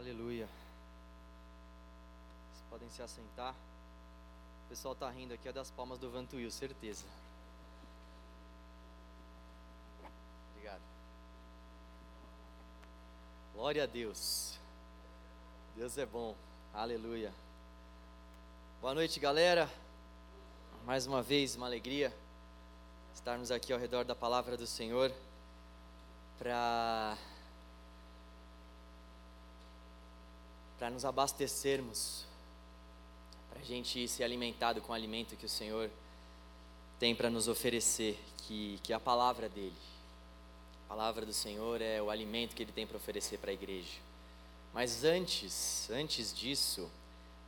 Aleluia. Vocês podem se assentar. O pessoal tá rindo aqui é das palmas do Vantuil, certeza. Obrigado. Glória a Deus. Deus é bom. Aleluia. Boa noite, galera. Mais uma vez, uma alegria estarmos aqui ao redor da palavra do Senhor para para nos abastecermos, para a gente ser alimentado com o alimento que o Senhor tem para nos oferecer, que, que é a palavra dele. A palavra do Senhor é o alimento que ele tem para oferecer para a igreja. Mas antes, antes disso,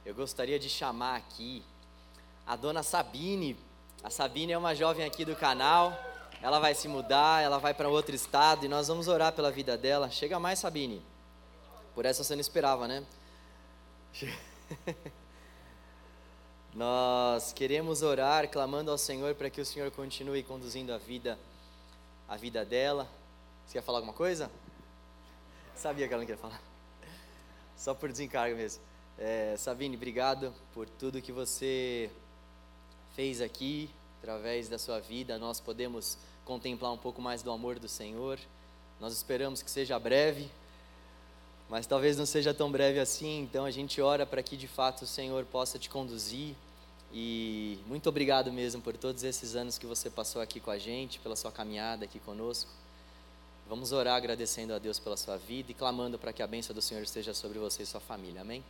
eu gostaria de chamar aqui a dona Sabine. A Sabine é uma jovem aqui do canal. Ela vai se mudar, ela vai para outro estado e nós vamos orar pela vida dela. Chega mais, Sabine. Por essa você não esperava, né? Nós queremos orar clamando ao Senhor para que o Senhor continue conduzindo a vida a vida dela. Você quer falar alguma coisa? Sabia que ela não queria falar. Só por desencargo mesmo. É, Sabine, obrigado por tudo que você fez aqui, através da sua vida. Nós podemos contemplar um pouco mais do amor do Senhor. Nós esperamos que seja breve, mas talvez não seja tão breve assim, então a gente ora para que de fato o Senhor possa te conduzir. E muito obrigado mesmo por todos esses anos que você passou aqui com a gente, pela sua caminhada aqui conosco. Vamos orar agradecendo a Deus pela sua vida e clamando para que a bênção do Senhor esteja sobre você e sua família. Amém?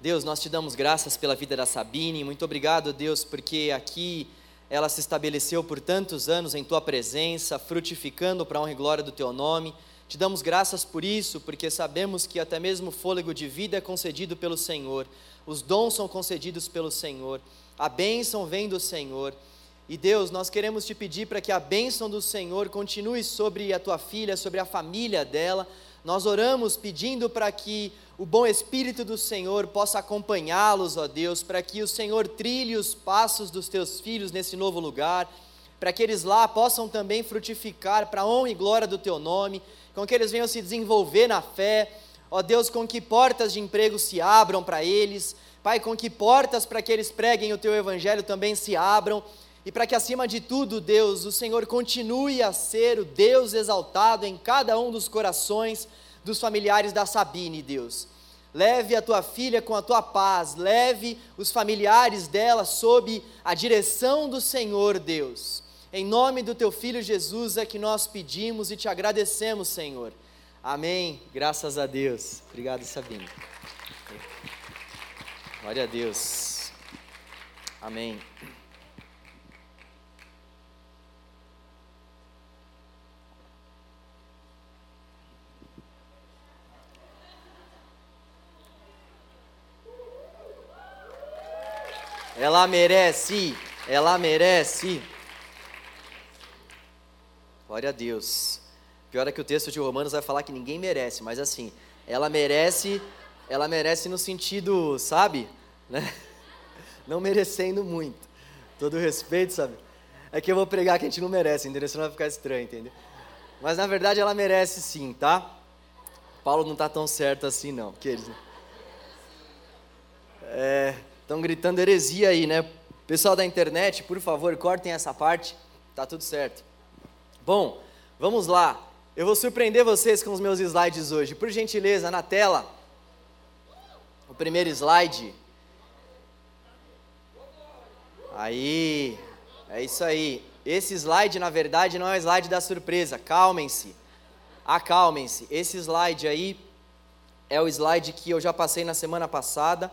Deus, nós te damos graças pela vida da Sabine. Muito obrigado, Deus, porque aqui ela se estabeleceu por tantos anos em tua presença, frutificando para a honra e glória do teu nome. Te damos graças por isso, porque sabemos que até mesmo o fôlego de vida é concedido pelo Senhor, os dons são concedidos pelo Senhor, a bênção vem do Senhor. E Deus, nós queremos te pedir para que a bênção do Senhor continue sobre a tua filha, sobre a família dela. Nós oramos pedindo para que o bom Espírito do Senhor possa acompanhá-los, ó Deus, para que o Senhor trilhe os passos dos teus filhos nesse novo lugar, para que eles lá possam também frutificar para a honra e glória do teu nome com que eles venham se desenvolver na fé, ó Deus, com que portas de emprego se abram para eles, Pai, com que portas para que eles preguem o teu evangelho também se abram, e para que acima de tudo, Deus, o Senhor continue a ser o Deus exaltado em cada um dos corações dos familiares da Sabine, Deus. Leve a tua filha com a tua paz, leve os familiares dela sob a direção do Senhor, Deus. Em nome do teu filho Jesus é que nós pedimos e te agradecemos, Senhor. Amém. Graças a Deus. Obrigado, Sabine. Glória a Deus. Amém. Ela merece, ela merece. Glória a Deus. Pior é que o texto de Romanos vai falar que ninguém merece, mas assim, ela merece, ela merece no sentido, sabe? Né? Não merecendo muito. Todo respeito, sabe? É que eu vou pregar que a gente não merece, entendeu? Senão vai ficar estranho, entendeu? Mas na verdade ela merece sim, tá? Paulo não tá tão certo assim não, que eles estão é, gritando heresia aí, né? Pessoal da internet, por favor, cortem essa parte, tá tudo certo. Bom, vamos lá. Eu vou surpreender vocês com os meus slides hoje. Por gentileza, na tela, o primeiro slide. Aí, é isso aí. Esse slide, na verdade, não é o slide da surpresa. Calmem-se. Acalmem-se. Esse slide aí é o slide que eu já passei na semana passada,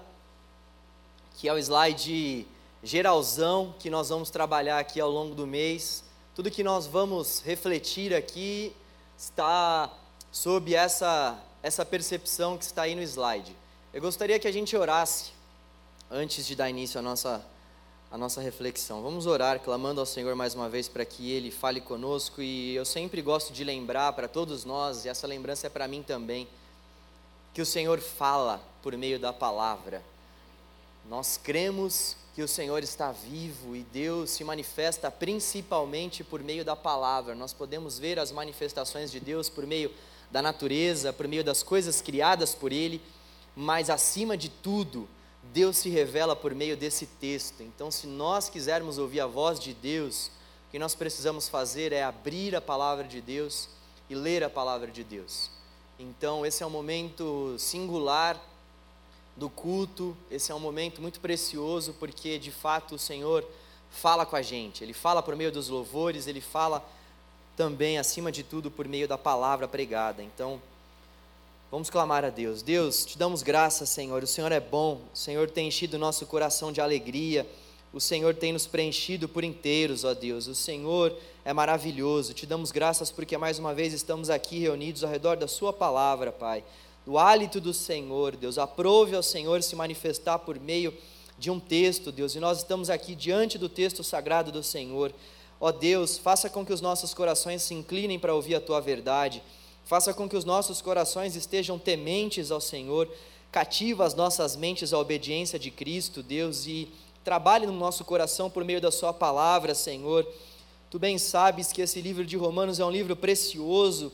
que é o slide geralzão que nós vamos trabalhar aqui ao longo do mês. Tudo que nós vamos refletir aqui está sob essa, essa percepção que está aí no slide. Eu gostaria que a gente orasse antes de dar início à nossa, à nossa reflexão. Vamos orar, clamando ao Senhor mais uma vez para que Ele fale conosco. E eu sempre gosto de lembrar para todos nós, e essa lembrança é para mim também, que o Senhor fala por meio da palavra. Nós cremos que o Senhor está vivo e Deus se manifesta principalmente por meio da palavra. Nós podemos ver as manifestações de Deus por meio da natureza, por meio das coisas criadas por Ele, mas acima de tudo, Deus se revela por meio desse texto. Então, se nós quisermos ouvir a voz de Deus, o que nós precisamos fazer é abrir a palavra de Deus e ler a palavra de Deus. Então, esse é um momento singular do culto, esse é um momento muito precioso, porque de fato o Senhor fala com a gente, Ele fala por meio dos louvores, Ele fala também, acima de tudo, por meio da palavra pregada. Então, vamos clamar a Deus. Deus, te damos graças, Senhor. O Senhor é bom, o Senhor tem enchido o nosso coração de alegria, o Senhor tem nos preenchido por inteiros, ó Deus. O Senhor é maravilhoso. Te damos graças porque mais uma vez estamos aqui reunidos ao redor da Sua palavra, Pai. Do hálito do Senhor, Deus. Aprove ao Senhor se manifestar por meio de um texto, Deus. E nós estamos aqui diante do texto sagrado do Senhor. Ó Deus, faça com que os nossos corações se inclinem para ouvir a tua verdade. Faça com que os nossos corações estejam tementes ao Senhor. Cativa as nossas mentes à obediência de Cristo, Deus, e trabalhe no nosso coração por meio da Sua palavra, Senhor. Tu bem sabes que esse livro de Romanos é um livro precioso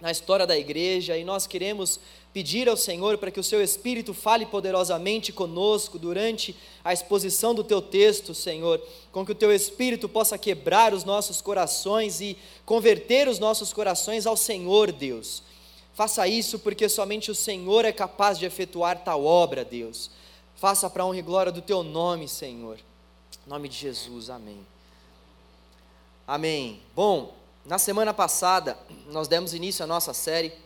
na história da igreja e nós queremos pedir ao Senhor para que o seu Espírito fale poderosamente conosco durante a exposição do teu texto, Senhor, com que o teu Espírito possa quebrar os nossos corações e converter os nossos corações ao Senhor, Deus. Faça isso porque somente o Senhor é capaz de efetuar tal obra, Deus. Faça para a honra e glória do teu nome, Senhor. Em nome de Jesus, amém. Amém. Bom, na semana passada nós demos início à nossa série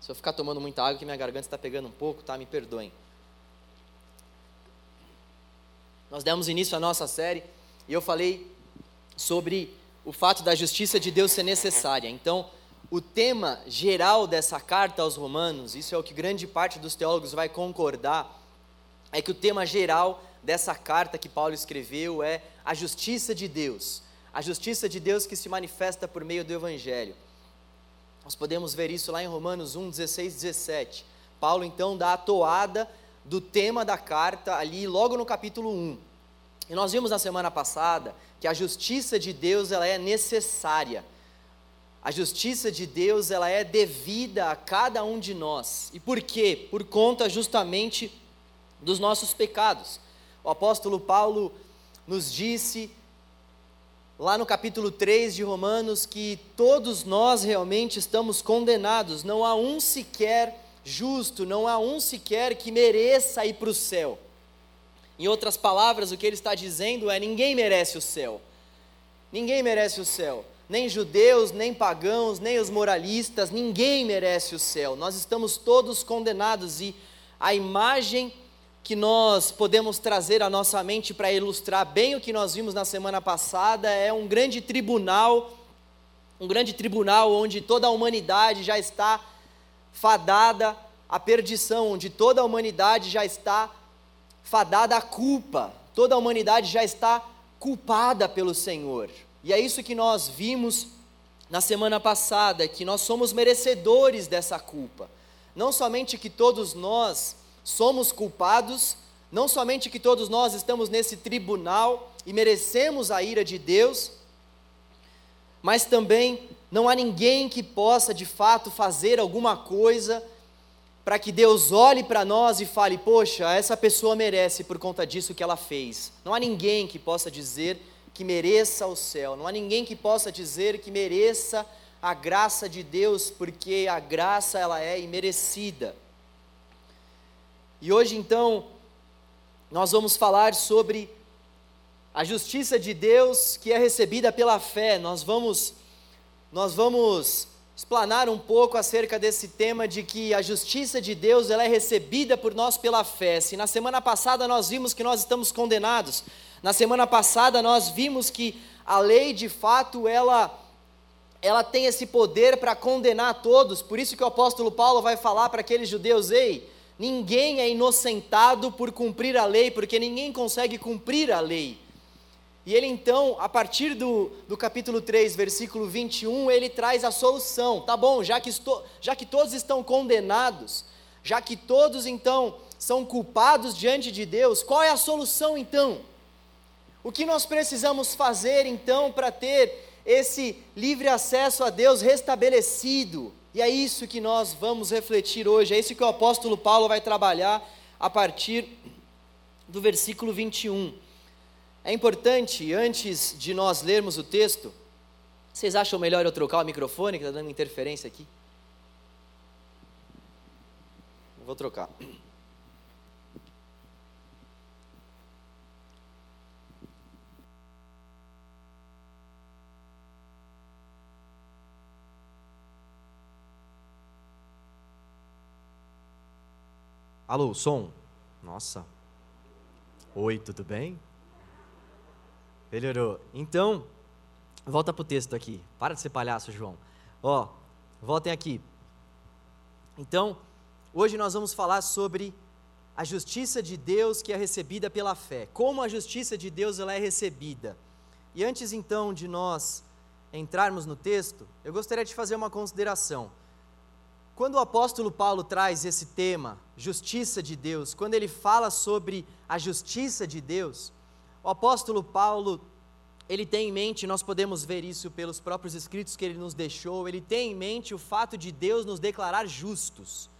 se eu ficar tomando muita água, que minha garganta está pegando um pouco, tá? Me perdoem. Nós demos início à nossa série e eu falei sobre o fato da justiça de Deus ser necessária. Então, o tema geral dessa carta aos Romanos, isso é o que grande parte dos teólogos vai concordar, é que o tema geral dessa carta que Paulo escreveu é a justiça de Deus. A justiça de Deus que se manifesta por meio do Evangelho. Nós podemos ver isso lá em Romanos 1, 16, 17. Paulo então dá a toada do tema da carta ali logo no capítulo 1. E nós vimos na semana passada que a justiça de Deus ela é necessária. A justiça de Deus ela é devida a cada um de nós. E por quê? Por conta justamente dos nossos pecados. O apóstolo Paulo nos disse lá no capítulo 3 de Romanos que todos nós realmente estamos condenados, não há um sequer justo, não há um sequer que mereça ir para o céu. Em outras palavras, o que ele está dizendo é: ninguém merece o céu. Ninguém merece o céu. Nem judeus, nem pagãos, nem os moralistas, ninguém merece o céu. Nós estamos todos condenados e a imagem que nós podemos trazer à nossa mente para ilustrar bem o que nós vimos na semana passada é um grande tribunal, um grande tribunal onde toda a humanidade já está fadada à perdição, onde toda a humanidade já está fadada à culpa, toda a humanidade já está culpada pelo Senhor. E é isso que nós vimos na semana passada, que nós somos merecedores dessa culpa. Não somente que todos nós somos culpados, não somente que todos nós estamos nesse tribunal e merecemos a ira de Deus, mas também não há ninguém que possa de fato fazer alguma coisa para que Deus olhe para nós e fale: Poxa, essa pessoa merece por conta disso que ela fez. Não há ninguém que possa dizer que mereça o céu, não há ninguém que possa dizer que mereça a graça de Deus, porque a graça ela é imerecida. E hoje então nós vamos falar sobre a justiça de Deus que é recebida pela fé. Nós vamos nós vamos explanar um pouco acerca desse tema de que a justiça de Deus ela é recebida por nós pela fé. Se na semana passada nós vimos que nós estamos condenados, na semana passada nós vimos que a lei de fato ela ela tem esse poder para condenar todos. Por isso que o apóstolo Paulo vai falar para aqueles judeus: "Ei, Ninguém é inocentado por cumprir a lei, porque ninguém consegue cumprir a lei. E ele então, a partir do, do capítulo 3, versículo 21, ele traz a solução. Tá bom, já que, estou, já que todos estão condenados, já que todos então são culpados diante de Deus, qual é a solução então? O que nós precisamos fazer então para ter esse livre acesso a Deus restabelecido? E é isso que nós vamos refletir hoje, é isso que o apóstolo Paulo vai trabalhar a partir do versículo 21. É importante, antes de nós lermos o texto, vocês acham melhor eu trocar o microfone, que está dando interferência aqui? Vou trocar. Alô, som? Nossa. Oi, tudo bem? Melhorou. Então, volta para o texto aqui. Para de ser palhaço, João. Ó, voltem aqui. Então, hoje nós vamos falar sobre a justiça de Deus que é recebida pela fé. Como a justiça de Deus ela é recebida. E antes então de nós entrarmos no texto, eu gostaria de fazer uma consideração. Quando o apóstolo Paulo traz esse tema, justiça de Deus, quando ele fala sobre a justiça de Deus, o apóstolo Paulo, ele tem em mente, nós podemos ver isso pelos próprios escritos que ele nos deixou, ele tem em mente o fato de Deus nos declarar justos.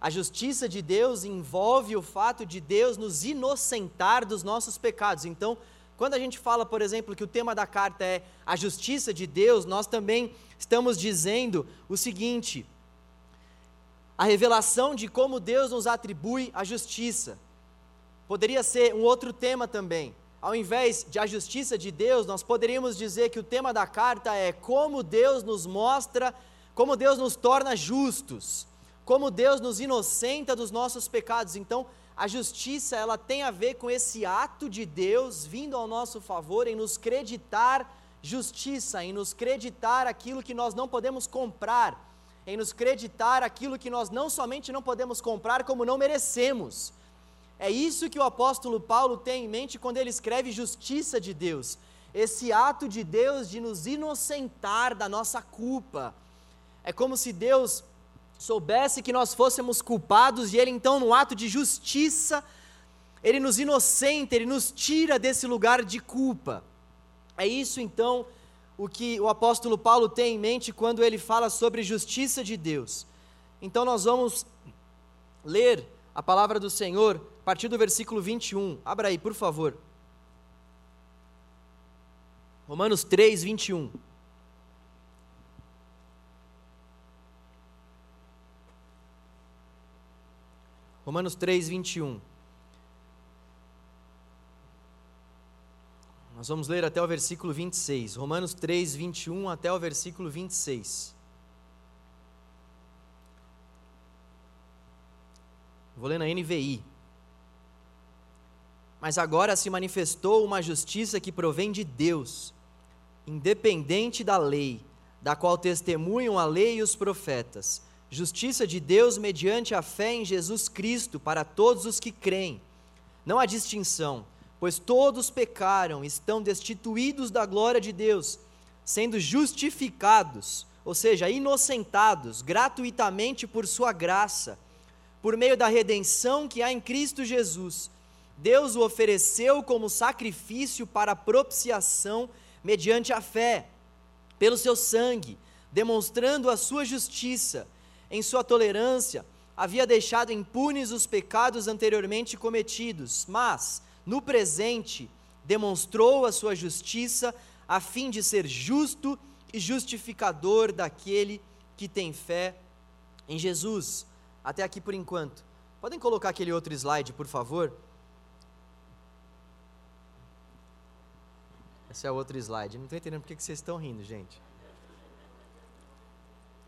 A justiça de Deus envolve o fato de Deus nos inocentar dos nossos pecados. Então, quando a gente fala, por exemplo, que o tema da carta é a justiça de Deus, nós também estamos dizendo o seguinte: a revelação de como Deus nos atribui a justiça. Poderia ser um outro tema também. Ao invés de a justiça de Deus, nós poderíamos dizer que o tema da carta é como Deus nos mostra, como Deus nos torna justos, como Deus nos inocenta dos nossos pecados. Então, a justiça, ela tem a ver com esse ato de Deus vindo ao nosso favor em nos creditar justiça, em nos creditar aquilo que nós não podemos comprar em nos creditar aquilo que nós não somente não podemos comprar, como não merecemos. É isso que o apóstolo Paulo tem em mente quando ele escreve justiça de Deus, esse ato de Deus de nos inocentar da nossa culpa. É como se Deus soubesse que nós fôssemos culpados e ele então, no ato de justiça, ele nos inocenta, ele nos tira desse lugar de culpa. É isso então o que o apóstolo Paulo tem em mente quando ele fala sobre justiça de Deus. Então nós vamos ler a palavra do Senhor a partir do versículo 21. Abra aí, por favor. Romanos 3, 21. Romanos 3, 21. Nós vamos ler até o versículo 26. Romanos 3, 21 até o versículo 26. Vou ler na NVI. Mas agora se manifestou uma justiça que provém de Deus, independente da lei, da qual testemunham a lei e os profetas. Justiça de Deus mediante a fé em Jesus Cristo para todos os que creem. Não há distinção pois todos pecaram, estão destituídos da glória de Deus, sendo justificados, ou seja, inocentados gratuitamente por Sua graça, por meio da redenção que há em Cristo Jesus. Deus o ofereceu como sacrifício para propiciação mediante a fé, pelo seu sangue, demonstrando a sua justiça. Em sua tolerância, havia deixado impunes os pecados anteriormente cometidos, mas no presente, demonstrou a sua justiça, a fim de ser justo e justificador daquele que tem fé em Jesus. Até aqui por enquanto. Podem colocar aquele outro slide, por favor? Esse é outro slide. Não estou entendendo por que vocês estão rindo, gente.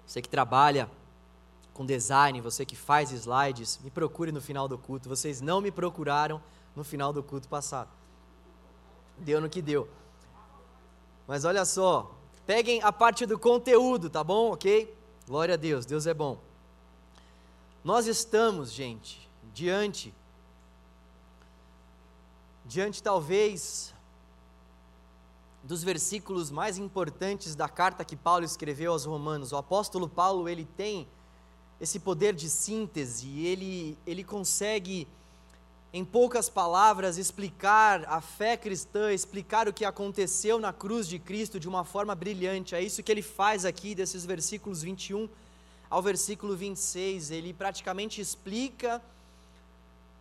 Você que trabalha com design, você que faz slides, me procure no final do culto. Vocês não me procuraram no final do culto passado. Deu no que deu. Mas olha só, peguem a parte do conteúdo, tá bom? Ok? Glória a Deus, Deus é bom. Nós estamos, gente, diante, diante talvez dos versículos mais importantes da carta que Paulo escreveu aos Romanos. O apóstolo Paulo, ele tem esse poder de síntese, ele, ele consegue em poucas palavras, explicar a fé cristã, explicar o que aconteceu na cruz de Cristo de uma forma brilhante. É isso que ele faz aqui, desses versículos 21 ao versículo 26. Ele praticamente explica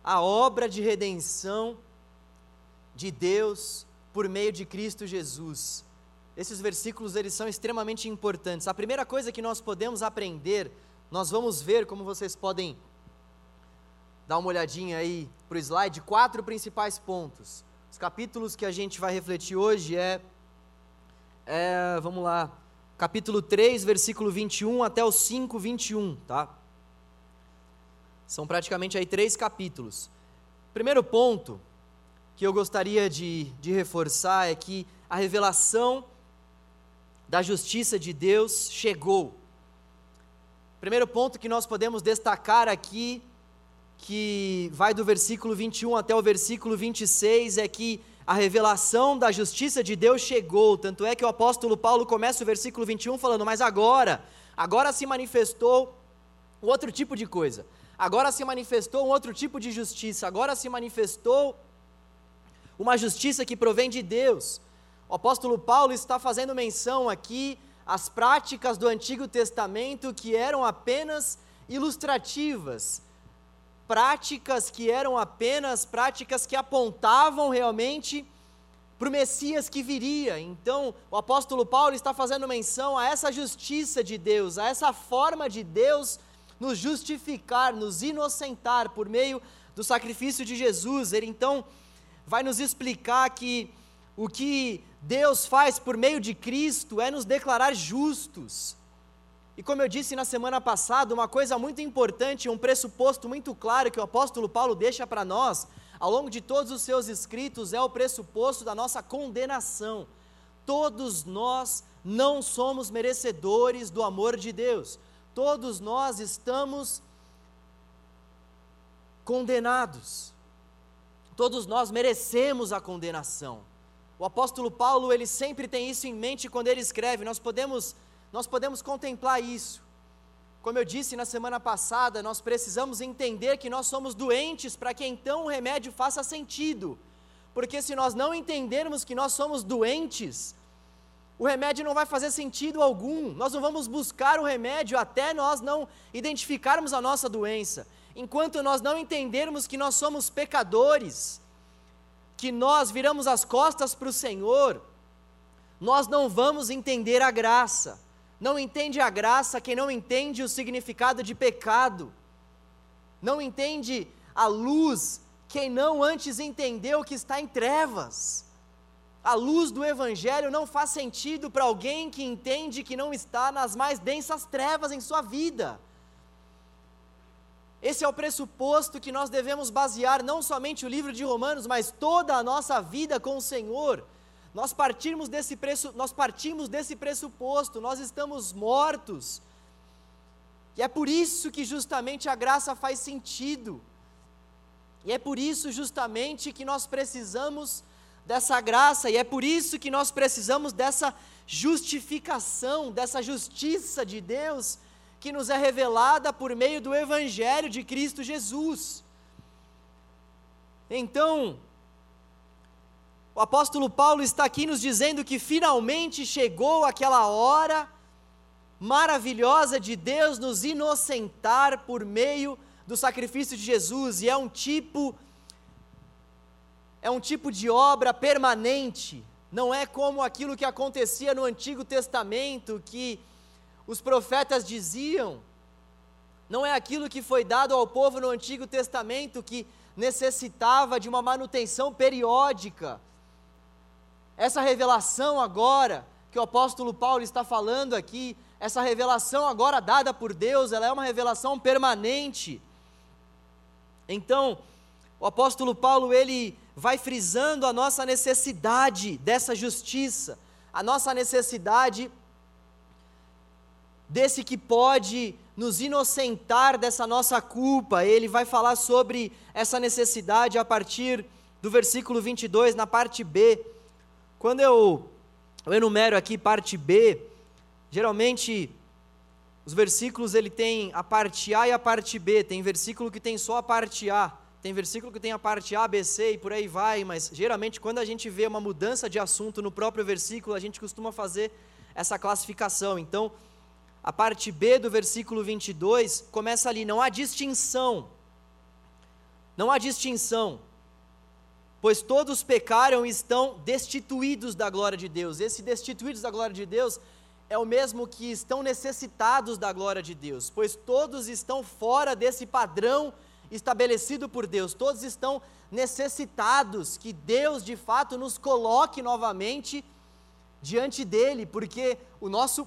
a obra de redenção de Deus por meio de Cristo Jesus. Esses versículos eles são extremamente importantes. A primeira coisa que nós podemos aprender, nós vamos ver como vocês podem dar uma olhadinha aí para o slide, quatro principais pontos. Os capítulos que a gente vai refletir hoje é, é vamos lá, capítulo 3, versículo 21 até o 5, 21, tá? São praticamente aí três capítulos. Primeiro ponto que eu gostaria de, de reforçar é que a revelação da justiça de Deus chegou. Primeiro ponto que nós podemos destacar aqui que vai do versículo 21 até o versículo 26 é que a revelação da justiça de Deus chegou. Tanto é que o apóstolo Paulo começa o versículo 21 falando: Mas agora, agora se manifestou outro tipo de coisa. Agora se manifestou um outro tipo de justiça. Agora se manifestou uma justiça que provém de Deus. O apóstolo Paulo está fazendo menção aqui às práticas do Antigo Testamento que eram apenas ilustrativas, práticas que eram apenas práticas que apontavam realmente para o Messias que viria. Então, o apóstolo Paulo está fazendo menção a essa justiça de Deus, a essa forma de Deus nos justificar, nos inocentar por meio do sacrifício de Jesus. Ele então vai nos explicar que o que Deus faz por meio de Cristo é nos declarar justos. E como eu disse na semana passada, uma coisa muito importante, um pressuposto muito claro que o apóstolo Paulo deixa para nós, ao longo de todos os seus escritos, é o pressuposto da nossa condenação. Todos nós não somos merecedores do amor de Deus. Todos nós estamos condenados. Todos nós merecemos a condenação. O apóstolo Paulo, ele sempre tem isso em mente quando ele escreve. Nós podemos nós podemos contemplar isso. Como eu disse na semana passada, nós precisamos entender que nós somos doentes para que então o remédio faça sentido. Porque se nós não entendermos que nós somos doentes, o remédio não vai fazer sentido algum. Nós não vamos buscar o remédio até nós não identificarmos a nossa doença. Enquanto nós não entendermos que nós somos pecadores, que nós viramos as costas para o Senhor, nós não vamos entender a graça. Não entende a graça quem não entende o significado de pecado. Não entende a luz quem não antes entendeu que está em trevas. A luz do Evangelho não faz sentido para alguém que entende que não está nas mais densas trevas em sua vida. Esse é o pressuposto que nós devemos basear não somente o livro de Romanos, mas toda a nossa vida com o Senhor. Nós partimos desse, preço, nós partimos desse pressuposto, nós estamos mortos. E é por isso que justamente a graça faz sentido. E é por isso justamente que nós precisamos dessa graça, e é por isso que nós precisamos dessa justificação, dessa justiça de Deus que nos é revelada por meio do Evangelho de Cristo Jesus. Então, o apóstolo Paulo está aqui nos dizendo que finalmente chegou aquela hora maravilhosa de Deus nos inocentar por meio do sacrifício de Jesus, e é um tipo é um tipo de obra permanente, não é como aquilo que acontecia no Antigo Testamento que os profetas diziam, não é aquilo que foi dado ao povo no Antigo Testamento que necessitava de uma manutenção periódica, essa revelação agora, que o apóstolo Paulo está falando aqui, essa revelação agora dada por Deus, ela é uma revelação permanente. Então, o apóstolo Paulo, ele vai frisando a nossa necessidade dessa justiça, a nossa necessidade desse que pode nos inocentar dessa nossa culpa. Ele vai falar sobre essa necessidade a partir do versículo 22, na parte B. Quando eu, eu enumero aqui parte B, geralmente os versículos ele tem a parte A e a parte B. Tem versículo que tem só a parte A, tem versículo que tem a parte A, B, C e por aí vai, mas geralmente quando a gente vê uma mudança de assunto no próprio versículo, a gente costuma fazer essa classificação. Então, a parte B do versículo 22 começa ali: não há distinção. Não há distinção. Pois todos pecaram e estão destituídos da glória de Deus. Esse destituídos da glória de Deus é o mesmo que estão necessitados da glória de Deus, pois todos estão fora desse padrão estabelecido por Deus, todos estão necessitados que Deus de fato nos coloque novamente diante dele, porque o nosso,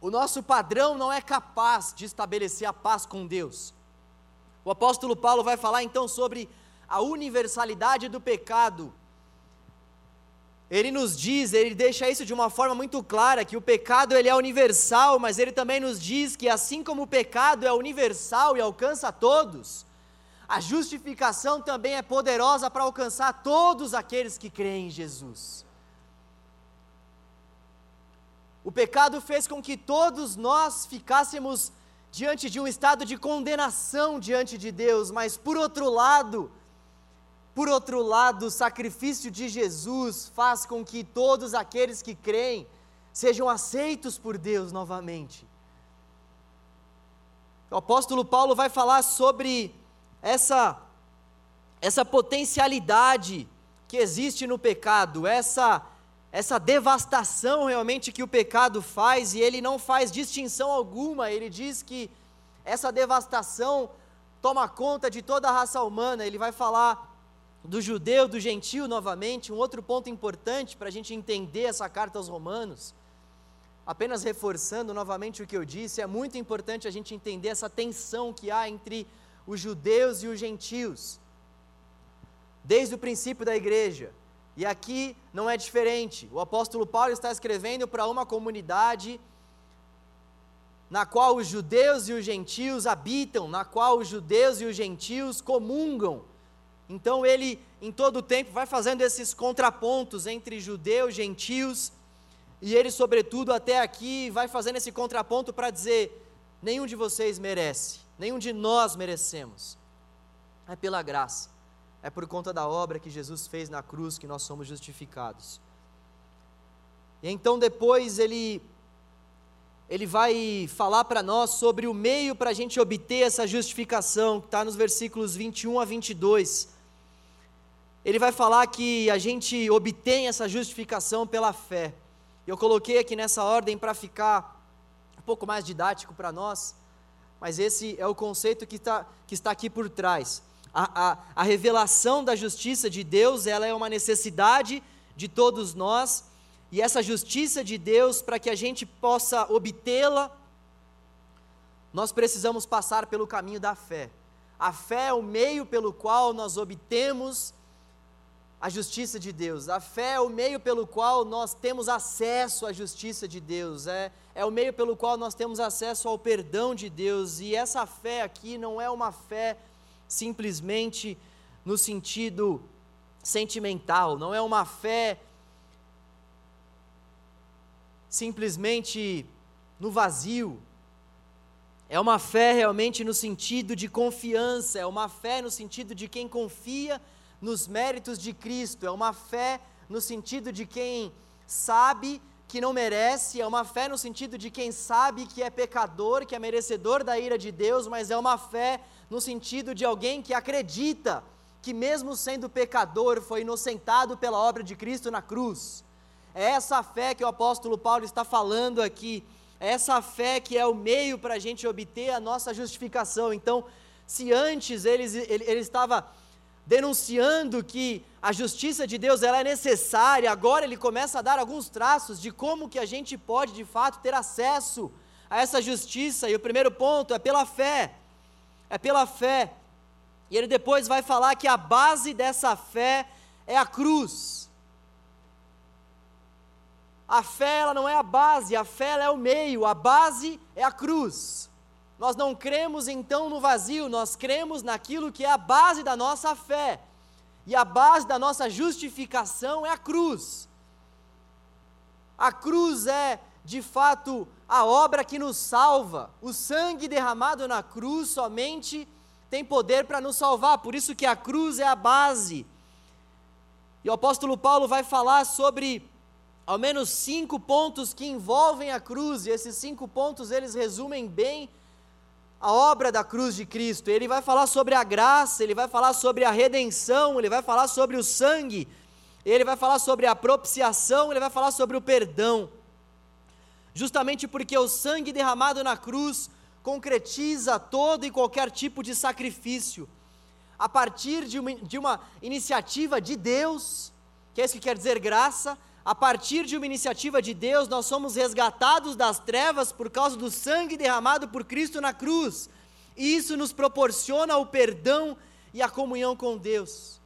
o nosso padrão não é capaz de estabelecer a paz com Deus. O apóstolo Paulo vai falar então sobre a universalidade do pecado ele nos diz, ele deixa isso de uma forma muito clara, que o pecado ele é universal, mas ele também nos diz que assim como o pecado é universal e alcança a todos, a justificação também é poderosa para alcançar todos aqueles que creem em Jesus. O pecado fez com que todos nós ficássemos diante de um estado de condenação diante de Deus, mas por outro lado, por outro lado, o sacrifício de Jesus faz com que todos aqueles que creem sejam aceitos por Deus novamente. O apóstolo Paulo vai falar sobre essa essa potencialidade que existe no pecado, essa essa devastação realmente que o pecado faz, e ele não faz distinção alguma, ele diz que essa devastação toma conta de toda a raça humana. Ele vai falar do judeu, do gentio novamente, um outro ponto importante para a gente entender essa carta aos Romanos, apenas reforçando novamente o que eu disse, é muito importante a gente entender essa tensão que há entre os judeus e os gentios, desde o princípio da igreja. E aqui não é diferente. O apóstolo Paulo está escrevendo para uma comunidade na qual os judeus e os gentios habitam, na qual os judeus e os gentios comungam então ele, em todo o tempo, vai fazendo esses contrapontos entre judeus, gentios, e ele, sobretudo, até aqui, vai fazendo esse contraponto para dizer: nenhum de vocês merece, nenhum de nós merecemos. É pela graça, é por conta da obra que Jesus fez na cruz que nós somos justificados. E então depois ele ele vai falar para nós sobre o meio para a gente obter essa justificação, que está nos versículos 21 a 22 ele vai falar que a gente obtém essa justificação pela fé. Eu coloquei aqui nessa ordem para ficar um pouco mais didático para nós, mas esse é o conceito que, tá, que está aqui por trás. A, a, a revelação da justiça de Deus, ela é uma necessidade de todos nós, e essa justiça de Deus, para que a gente possa obtê-la, nós precisamos passar pelo caminho da fé. A fé é o meio pelo qual nós obtemos a justiça de Deus. A fé é o meio pelo qual nós temos acesso à justiça de Deus, é, é o meio pelo qual nós temos acesso ao perdão de Deus. E essa fé aqui não é uma fé simplesmente no sentido sentimental, não é uma fé simplesmente no vazio. É uma fé realmente no sentido de confiança, é uma fé no sentido de quem confia nos méritos de Cristo, é uma fé no sentido de quem sabe que não merece, é uma fé no sentido de quem sabe que é pecador, que é merecedor da ira de Deus, mas é uma fé no sentido de alguém que acredita que, mesmo sendo pecador, foi inocentado pela obra de Cristo na cruz. É essa fé que o apóstolo Paulo está falando aqui, é essa fé que é o meio para a gente obter a nossa justificação. Então, se antes ele, ele, ele estava denunciando que a justiça de Deus ela é necessária, agora ele começa a dar alguns traços de como que a gente pode de fato ter acesso a essa justiça. E o primeiro ponto é pela fé. É pela fé. E ele depois vai falar que a base dessa fé é a cruz. A fé ela não é a base, a fé é o meio, a base é a cruz. Nós não cremos então no vazio, nós cremos naquilo que é a base da nossa fé. E a base da nossa justificação é a cruz. A cruz é, de fato, a obra que nos salva. O sangue derramado na cruz somente tem poder para nos salvar, por isso que a cruz é a base. E o apóstolo Paulo vai falar sobre ao menos cinco pontos que envolvem a cruz, e esses cinco pontos eles resumem bem a obra da cruz de Cristo. Ele vai falar sobre a graça, ele vai falar sobre a redenção, ele vai falar sobre o sangue, ele vai falar sobre a propiciação, ele vai falar sobre o perdão. Justamente porque o sangue derramado na cruz concretiza todo e qualquer tipo de sacrifício. A partir de uma, de uma iniciativa de Deus, que é isso que quer dizer graça, a partir de uma iniciativa de Deus, nós somos resgatados das trevas por causa do sangue derramado por Cristo na cruz. E isso nos proporciona o perdão e a comunhão com Deus.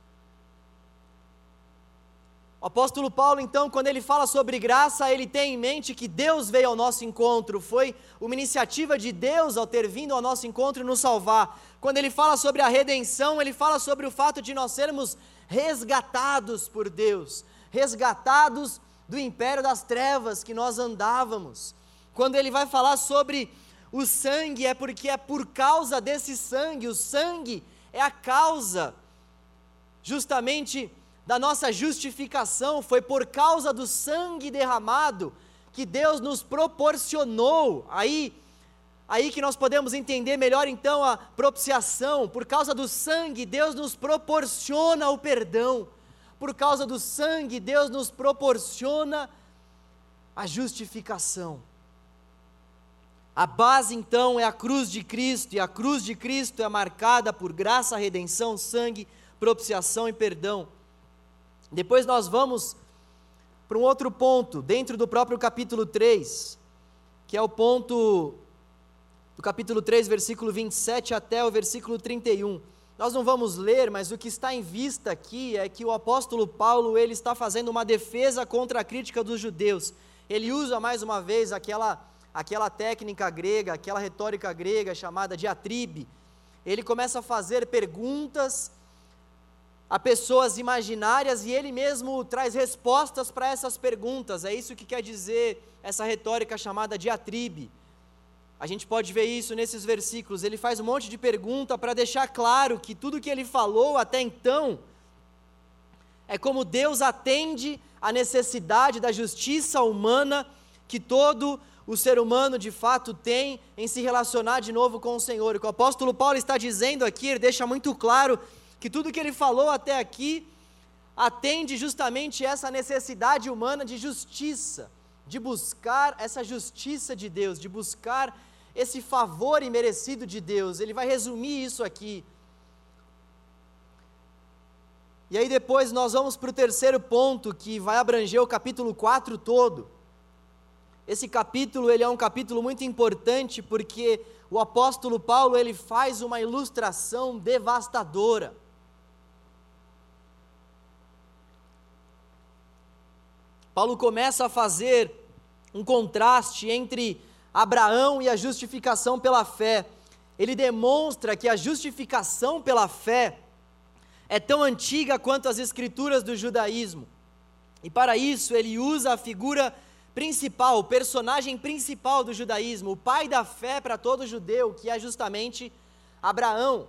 O apóstolo Paulo, então, quando ele fala sobre graça, ele tem em mente que Deus veio ao nosso encontro, foi uma iniciativa de Deus ao ter vindo ao nosso encontro nos salvar. Quando ele fala sobre a redenção, ele fala sobre o fato de nós sermos resgatados por Deus, resgatados do império das trevas que nós andávamos. Quando ele vai falar sobre o sangue, é porque é por causa desse sangue, o sangue é a causa, justamente da nossa justificação, foi por causa do sangue derramado que Deus nos proporcionou. Aí, aí que nós podemos entender melhor então a propiciação. Por causa do sangue, Deus nos proporciona o perdão. Por causa do sangue, Deus nos proporciona a justificação. A base então é a cruz de Cristo, e a cruz de Cristo é marcada por graça, redenção, sangue, propiciação e perdão. Depois nós vamos para um outro ponto, dentro do próprio capítulo 3, que é o ponto do capítulo 3, versículo 27 até o versículo 31. Nós não vamos ler, mas o que está em vista aqui é que o apóstolo Paulo ele está fazendo uma defesa contra a crítica dos judeus. Ele usa mais uma vez aquela aquela técnica grega, aquela retórica grega chamada diatribe. Ele começa a fazer perguntas a pessoas imaginárias e ele mesmo traz respostas para essas perguntas. É isso que quer dizer essa retórica chamada diatribe. A gente pode ver isso nesses versículos. Ele faz um monte de pergunta para deixar claro que tudo que ele falou até então é como Deus atende à necessidade da justiça humana que todo o ser humano de fato tem em se relacionar de novo com o Senhor. O que o apóstolo Paulo está dizendo aqui, ele deixa muito claro que tudo que ele falou até aqui atende justamente essa necessidade humana de justiça, de buscar essa justiça de Deus, de buscar esse favor imerecido de Deus. Ele vai resumir isso aqui. E aí depois nós vamos para o terceiro ponto, que vai abranger o capítulo 4 todo. Esse capítulo, ele é um capítulo muito importante porque o apóstolo Paulo, ele faz uma ilustração devastadora. Paulo começa a fazer um contraste entre Abraão e a justificação pela fé. Ele demonstra que a justificação pela fé é tão antiga quanto as escrituras do judaísmo. E para isso ele usa a figura principal, o personagem principal do judaísmo, o pai da fé para todo judeu, que é justamente Abraão.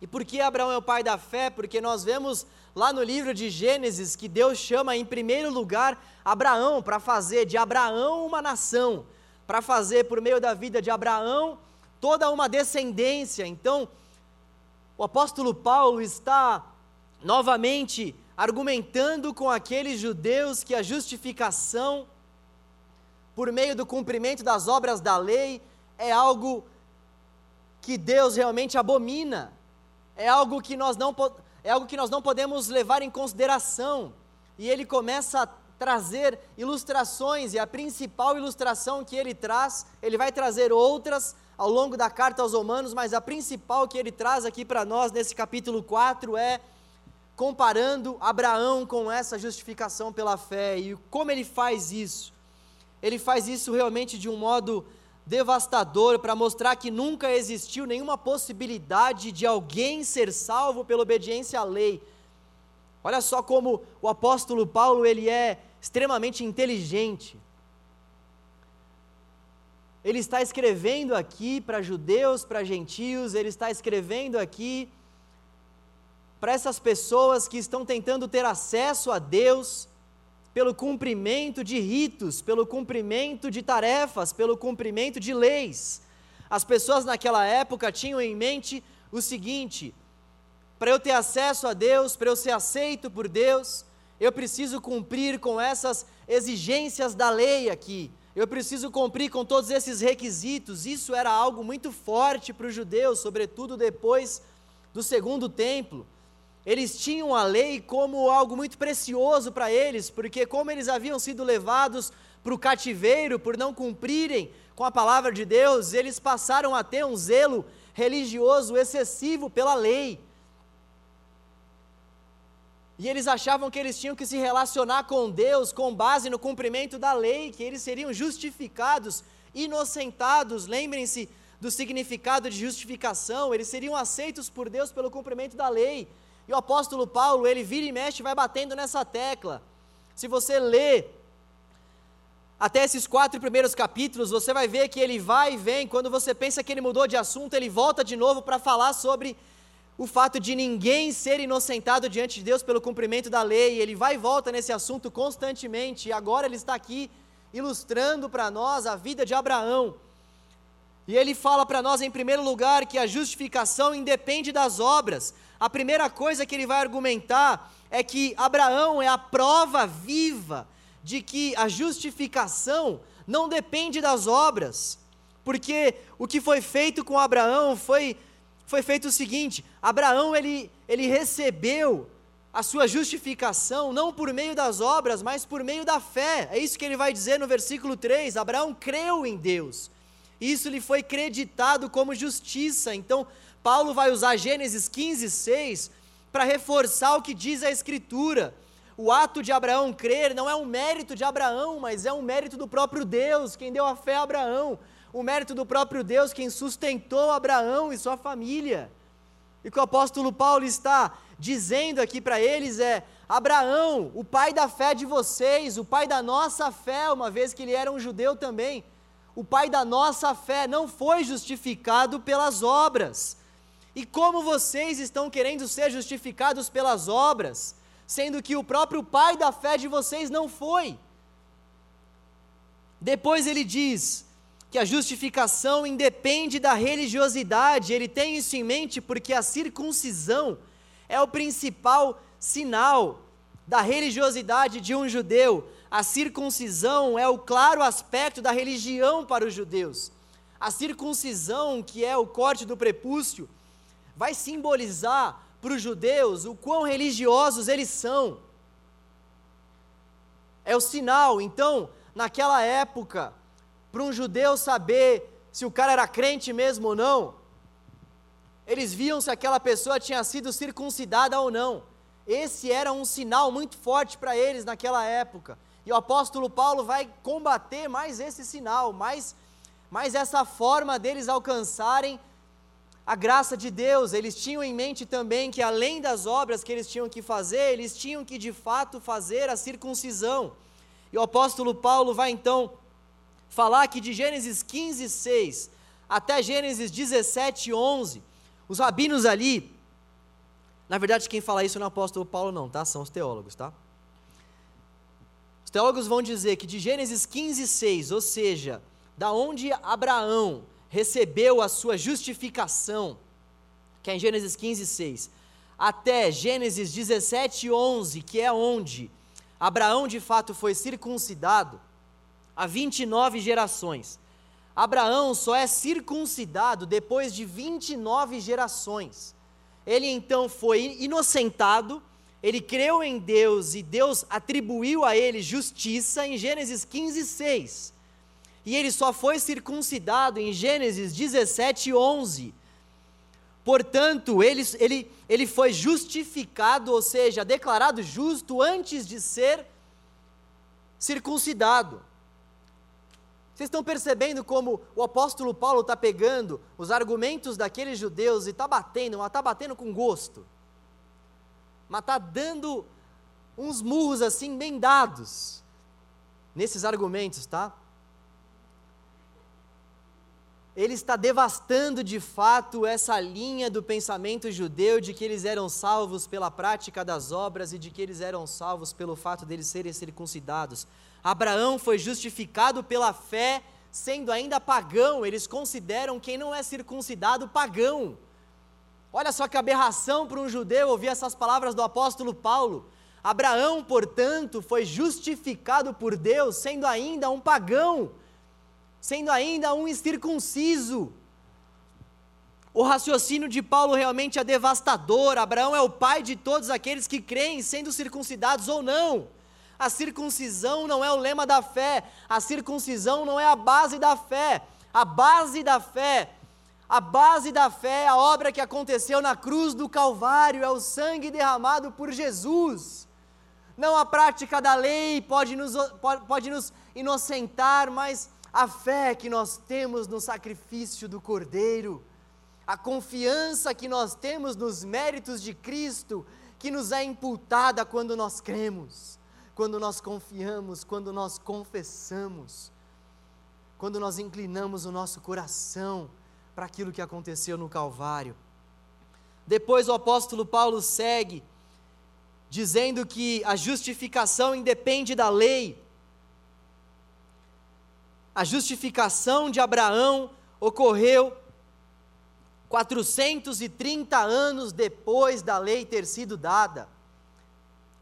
E por que Abraão é o pai da fé? Porque nós vemos lá no livro de Gênesis que Deus chama em primeiro lugar Abraão para fazer de Abraão uma nação, para fazer por meio da vida de Abraão toda uma descendência. Então, o apóstolo Paulo está novamente argumentando com aqueles judeus que a justificação por meio do cumprimento das obras da lei é algo que Deus realmente abomina é algo que nós não, é algo que nós não podemos levar em consideração. E ele começa a trazer ilustrações, e a principal ilustração que ele traz, ele vai trazer outras ao longo da carta aos Romanos, mas a principal que ele traz aqui para nós nesse capítulo 4 é comparando Abraão com essa justificação pela fé. E como ele faz isso? Ele faz isso realmente de um modo devastador para mostrar que nunca existiu nenhuma possibilidade de alguém ser salvo pela obediência à lei. Olha só como o apóstolo Paulo ele é extremamente inteligente. ele está escrevendo aqui para judeus, para gentios, ele está escrevendo aqui para essas pessoas que estão tentando ter acesso a Deus pelo cumprimento de ritos, pelo cumprimento de tarefas, pelo cumprimento de leis. As pessoas naquela época tinham em mente o seguinte: para eu ter acesso a Deus, para eu ser aceito por Deus, eu preciso cumprir com essas exigências da lei aqui. Eu preciso cumprir com todos esses requisitos. Isso era algo muito forte para os judeus, sobretudo depois do segundo templo. Eles tinham a lei como algo muito precioso para eles, porque, como eles haviam sido levados para o cativeiro por não cumprirem com a palavra de Deus, eles passaram a ter um zelo religioso excessivo pela lei. E eles achavam que eles tinham que se relacionar com Deus com base no cumprimento da lei, que eles seriam justificados, inocentados. Lembrem-se do significado de justificação, eles seriam aceitos por Deus pelo cumprimento da lei. E o apóstolo Paulo, ele vira e mexe, vai batendo nessa tecla. Se você lê até esses quatro primeiros capítulos, você vai ver que ele vai e vem. Quando você pensa que ele mudou de assunto, ele volta de novo para falar sobre o fato de ninguém ser inocentado diante de Deus pelo cumprimento da lei. Ele vai e volta nesse assunto constantemente. E agora ele está aqui ilustrando para nós a vida de Abraão. E ele fala para nós, em primeiro lugar, que a justificação independe das obras a primeira coisa que ele vai argumentar é que Abraão é a prova viva de que a justificação não depende das obras, porque o que foi feito com Abraão foi, foi feito o seguinte: Abraão ele, ele recebeu a sua justificação não por meio das obras, mas por meio da fé. É isso que ele vai dizer no versículo 3: Abraão creu em Deus, isso lhe foi creditado como justiça. Então, Paulo vai usar Gênesis 15, 6 para reforçar o que diz a Escritura. O ato de Abraão crer não é um mérito de Abraão, mas é um mérito do próprio Deus, quem deu a fé a Abraão. O mérito do próprio Deus, quem sustentou Abraão e sua família. E o que o apóstolo Paulo está dizendo aqui para eles é: Abraão, o pai da fé de vocês, o pai da nossa fé, uma vez que ele era um judeu também, o pai da nossa fé não foi justificado pelas obras, e como vocês estão querendo ser justificados pelas obras, sendo que o próprio pai da fé de vocês não foi? Depois ele diz que a justificação independe da religiosidade, ele tem isso em mente porque a circuncisão é o principal sinal da religiosidade de um judeu. A circuncisão é o claro aspecto da religião para os judeus. A circuncisão, que é o corte do prepúcio, vai simbolizar para os judeus o quão religiosos eles são. É o sinal, então, naquela época, para um judeu saber se o cara era crente mesmo ou não, eles viam se aquela pessoa tinha sido circuncidada ou não. Esse era um sinal muito forte para eles naquela época. E o apóstolo Paulo vai combater mais esse sinal, mais, mais essa forma deles alcançarem a graça de Deus, eles tinham em mente também que além das obras que eles tinham que fazer, eles tinham que de fato fazer a circuncisão. E o apóstolo Paulo vai então falar que de Gênesis 15, 6 até Gênesis 17, 11, os rabinos ali, na verdade quem fala isso não é o apóstolo Paulo não, tá? São os teólogos, tá? Os teólogos vão dizer que de Gênesis 15, 6, ou seja, da onde Abraão recebeu a sua justificação, que é em Gênesis 15, 6, até Gênesis 17, 11, que é onde Abraão de fato foi circuncidado, há 29 gerações. Abraão só é circuncidado depois de 29 gerações. Ele então foi inocentado, ele creu em Deus e Deus atribuiu a ele justiça em Gênesis 15, 6 e ele só foi circuncidado em Gênesis 17, 11. Portanto, ele, ele, ele foi justificado, ou seja, declarado justo antes de ser circuncidado. Vocês estão percebendo como o apóstolo Paulo está pegando os argumentos daqueles judeus e está batendo, está batendo com gosto. Mas está dando uns murros assim bem dados nesses argumentos, tá? Ele está devastando de fato essa linha do pensamento judeu de que eles eram salvos pela prática das obras e de que eles eram salvos pelo fato deles serem circuncidados. Abraão foi justificado pela fé, sendo ainda pagão. Eles consideram quem não é circuncidado pagão. Olha só que aberração para um judeu ouvir essas palavras do apóstolo Paulo. Abraão, portanto, foi justificado por Deus, sendo ainda um pagão sendo ainda um incircunciso. O raciocínio de Paulo realmente é devastador. Abraão é o pai de todos aqueles que creem, sendo circuncidados ou não. A circuncisão não é o lema da fé, a circuncisão não é a base da fé. A base da fé, a base da fé é a obra que aconteceu na cruz do Calvário, é o sangue derramado por Jesus. Não a prática da lei pode nos, pode, pode nos inocentar, mas a fé que nós temos no sacrifício do Cordeiro, a confiança que nós temos nos méritos de Cristo, que nos é imputada quando nós cremos, quando nós confiamos, quando nós confessamos, quando nós inclinamos o nosso coração para aquilo que aconteceu no Calvário. Depois o apóstolo Paulo segue, dizendo que a justificação independe da lei, a justificação de Abraão ocorreu 430 anos depois da lei ter sido dada.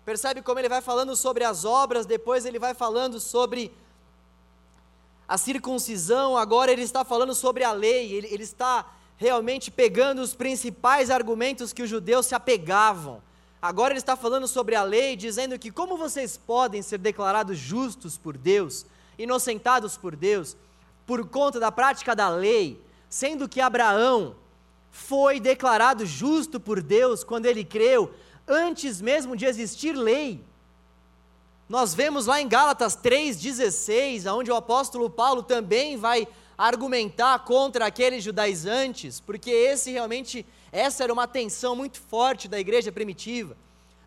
Percebe como ele vai falando sobre as obras, depois ele vai falando sobre a circuncisão, agora ele está falando sobre a lei, ele, ele está realmente pegando os principais argumentos que os judeus se apegavam. Agora ele está falando sobre a lei, dizendo que como vocês podem ser declarados justos por Deus inocentados por Deus por conta da prática da lei, sendo que Abraão foi declarado justo por Deus quando ele creu, antes mesmo de existir lei. Nós vemos lá em Gálatas 3,16, onde o apóstolo Paulo também vai argumentar contra aqueles judaizantes, porque esse realmente, essa era uma tensão muito forte da igreja primitiva.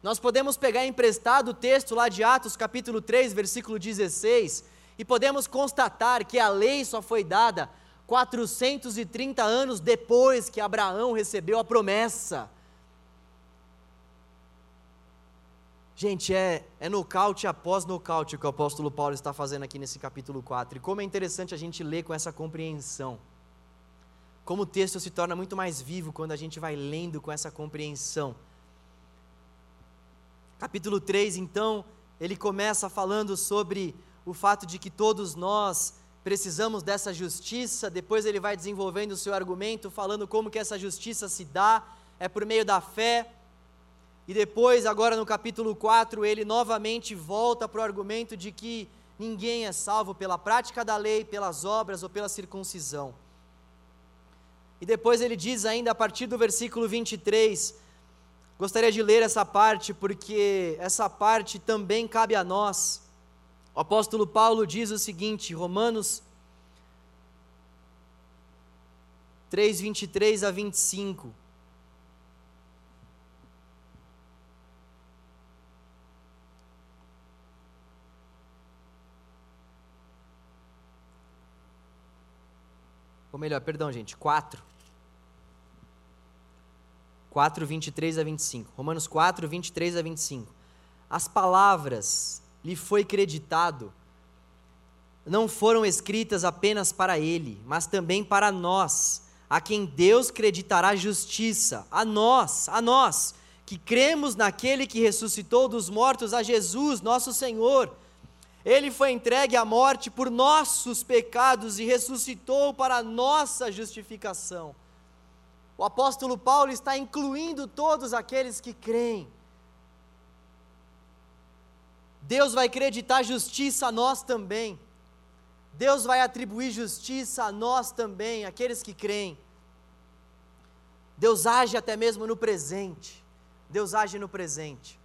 Nós podemos pegar emprestado o texto lá de Atos capítulo 3, versículo 16, e podemos constatar que a lei só foi dada 430 anos depois que Abraão recebeu a promessa. Gente, é, é nocaute após nocaute que o apóstolo Paulo está fazendo aqui nesse capítulo 4. E como é interessante a gente ler com essa compreensão. Como o texto se torna muito mais vivo quando a gente vai lendo com essa compreensão. Capítulo 3, então, ele começa falando sobre o fato de que todos nós precisamos dessa justiça, depois ele vai desenvolvendo o seu argumento, falando como que essa justiça se dá, é por meio da fé. E depois, agora no capítulo 4, ele novamente volta para o argumento de que ninguém é salvo pela prática da lei, pelas obras ou pela circuncisão. E depois ele diz ainda a partir do versículo 23, gostaria de ler essa parte porque essa parte também cabe a nós. O apóstolo Paulo diz o seguinte, Romanos 3, 23 a 25. Ou melhor, perdão, gente, 4. 4, 23 a 25. Romanos 4, 23 a 25. As palavras lhe foi creditado não foram escritas apenas para ele, mas também para nós, a quem Deus creditará justiça, a nós, a nós, que cremos naquele que ressuscitou dos mortos, a Jesus, nosso Senhor. Ele foi entregue à morte por nossos pecados e ressuscitou para nossa justificação. O apóstolo Paulo está incluindo todos aqueles que creem Deus vai acreditar justiça a nós também. Deus vai atribuir justiça a nós também, aqueles que creem. Deus age até mesmo no presente. Deus age no presente.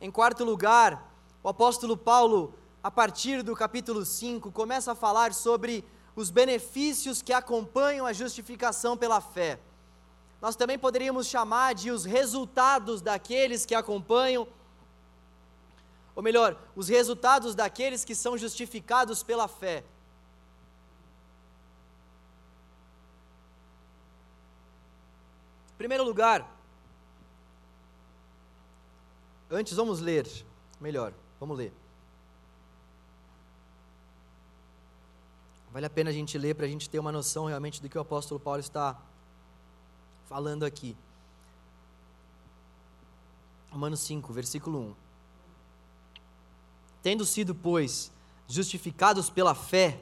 Em quarto lugar, o apóstolo Paulo, a partir do capítulo 5, começa a falar sobre os benefícios que acompanham a justificação pela fé. Nós também poderíamos chamar de os resultados daqueles que acompanham ou melhor, os resultados daqueles que são justificados pela fé. Em primeiro lugar, antes vamos ler, melhor, vamos ler. Vale a pena a gente ler para a gente ter uma noção realmente do que o apóstolo Paulo está falando aqui. Romanos 5, versículo 1. Tendo sido, pois, justificados pela fé,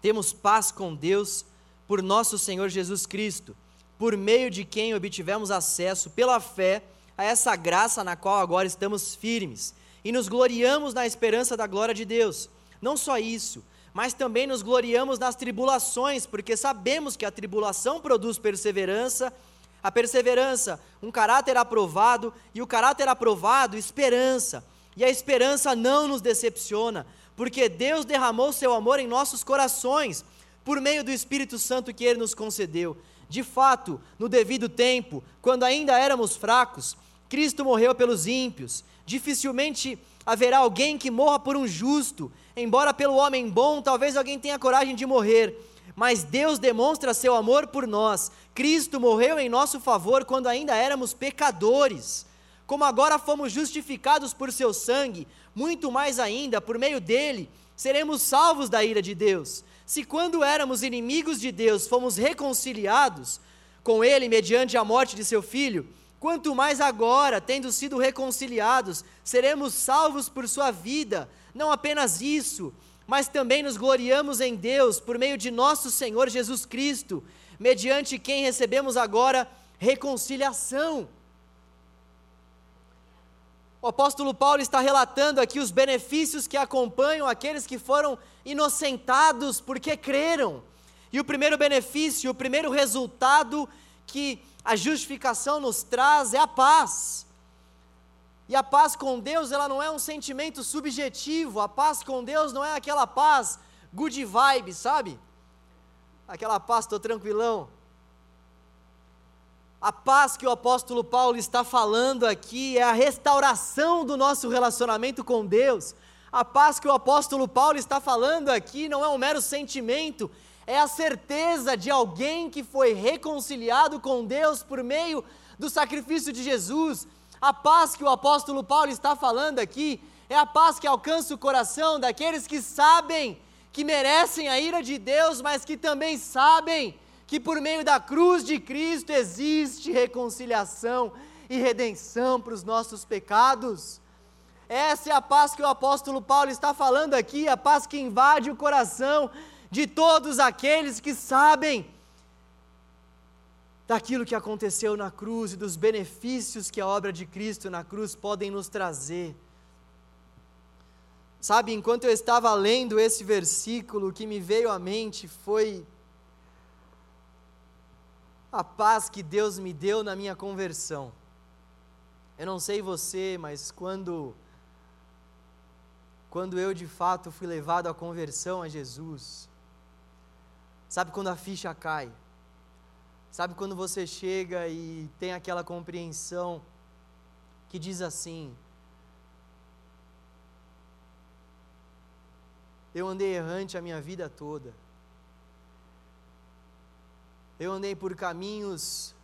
temos paz com Deus por nosso Senhor Jesus Cristo, por meio de quem obtivemos acesso pela fé a essa graça na qual agora estamos firmes e nos gloriamos na esperança da glória de Deus. Não só isso, mas também nos gloriamos nas tribulações, porque sabemos que a tribulação produz perseverança, a perseverança, um caráter aprovado, e o caráter aprovado, esperança. E a esperança não nos decepciona, porque Deus derramou seu amor em nossos corações, por meio do Espírito Santo que ele nos concedeu. De fato, no devido tempo, quando ainda éramos fracos, Cristo morreu pelos ímpios. Dificilmente haverá alguém que morra por um justo, embora pelo homem bom talvez alguém tenha coragem de morrer. Mas Deus demonstra seu amor por nós. Cristo morreu em nosso favor quando ainda éramos pecadores. Como agora fomos justificados por seu sangue, muito mais ainda, por meio dele, seremos salvos da ira de Deus. Se quando éramos inimigos de Deus fomos reconciliados com ele mediante a morte de seu filho, quanto mais agora, tendo sido reconciliados, seremos salvos por sua vida. Não apenas isso, mas também nos gloriamos em Deus por meio de nosso Senhor Jesus Cristo, mediante quem recebemos agora reconciliação. O apóstolo Paulo está relatando aqui os benefícios que acompanham aqueles que foram inocentados porque creram. E o primeiro benefício, o primeiro resultado que a justificação nos traz é a paz. E a paz com Deus, ela não é um sentimento subjetivo. A paz com Deus não é aquela paz good vibe, sabe? Aquela paz, estou tranquilão. A paz que o apóstolo Paulo está falando aqui é a restauração do nosso relacionamento com Deus. A paz que o apóstolo Paulo está falando aqui não é um mero sentimento, é a certeza de alguém que foi reconciliado com Deus por meio do sacrifício de Jesus. A paz que o apóstolo Paulo está falando aqui é a paz que alcança o coração daqueles que sabem que merecem a ira de Deus, mas que também sabem que por meio da cruz de Cristo existe reconciliação e redenção para os nossos pecados. Essa é a paz que o apóstolo Paulo está falando aqui, a paz que invade o coração de todos aqueles que sabem daquilo que aconteceu na cruz e dos benefícios que a obra de Cristo na cruz podem nos trazer. Sabe, enquanto eu estava lendo esse versículo, o que me veio à mente foi a paz que Deus me deu na minha conversão. Eu não sei você, mas quando quando eu de fato fui levado à conversão a Jesus, Sabe quando a ficha cai? Sabe quando você chega e tem aquela compreensão que diz assim: Eu andei errante a minha vida toda. Eu andei por caminhos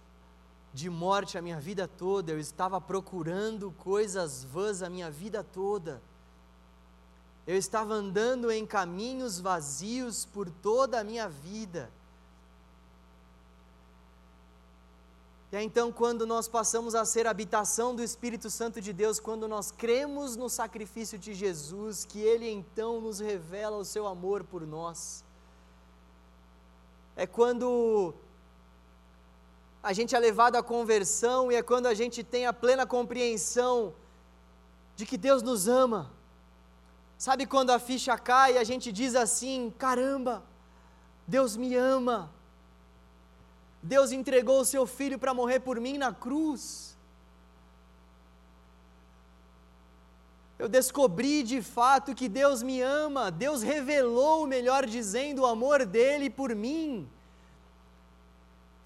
de morte a minha vida toda. Eu estava procurando coisas vãs a minha vida toda. Eu estava andando em caminhos vazios por toda a minha vida. E é então, quando nós passamos a ser habitação do Espírito Santo de Deus, quando nós cremos no sacrifício de Jesus, que Ele então nos revela o seu amor por nós. É quando a gente é levado à conversão e é quando a gente tem a plena compreensão de que Deus nos ama Sabe quando a ficha cai e a gente diz assim: caramba, Deus me ama. Deus entregou o seu filho para morrer por mim na cruz. Eu descobri de fato que Deus me ama, Deus revelou, melhor dizendo, o amor dele por mim.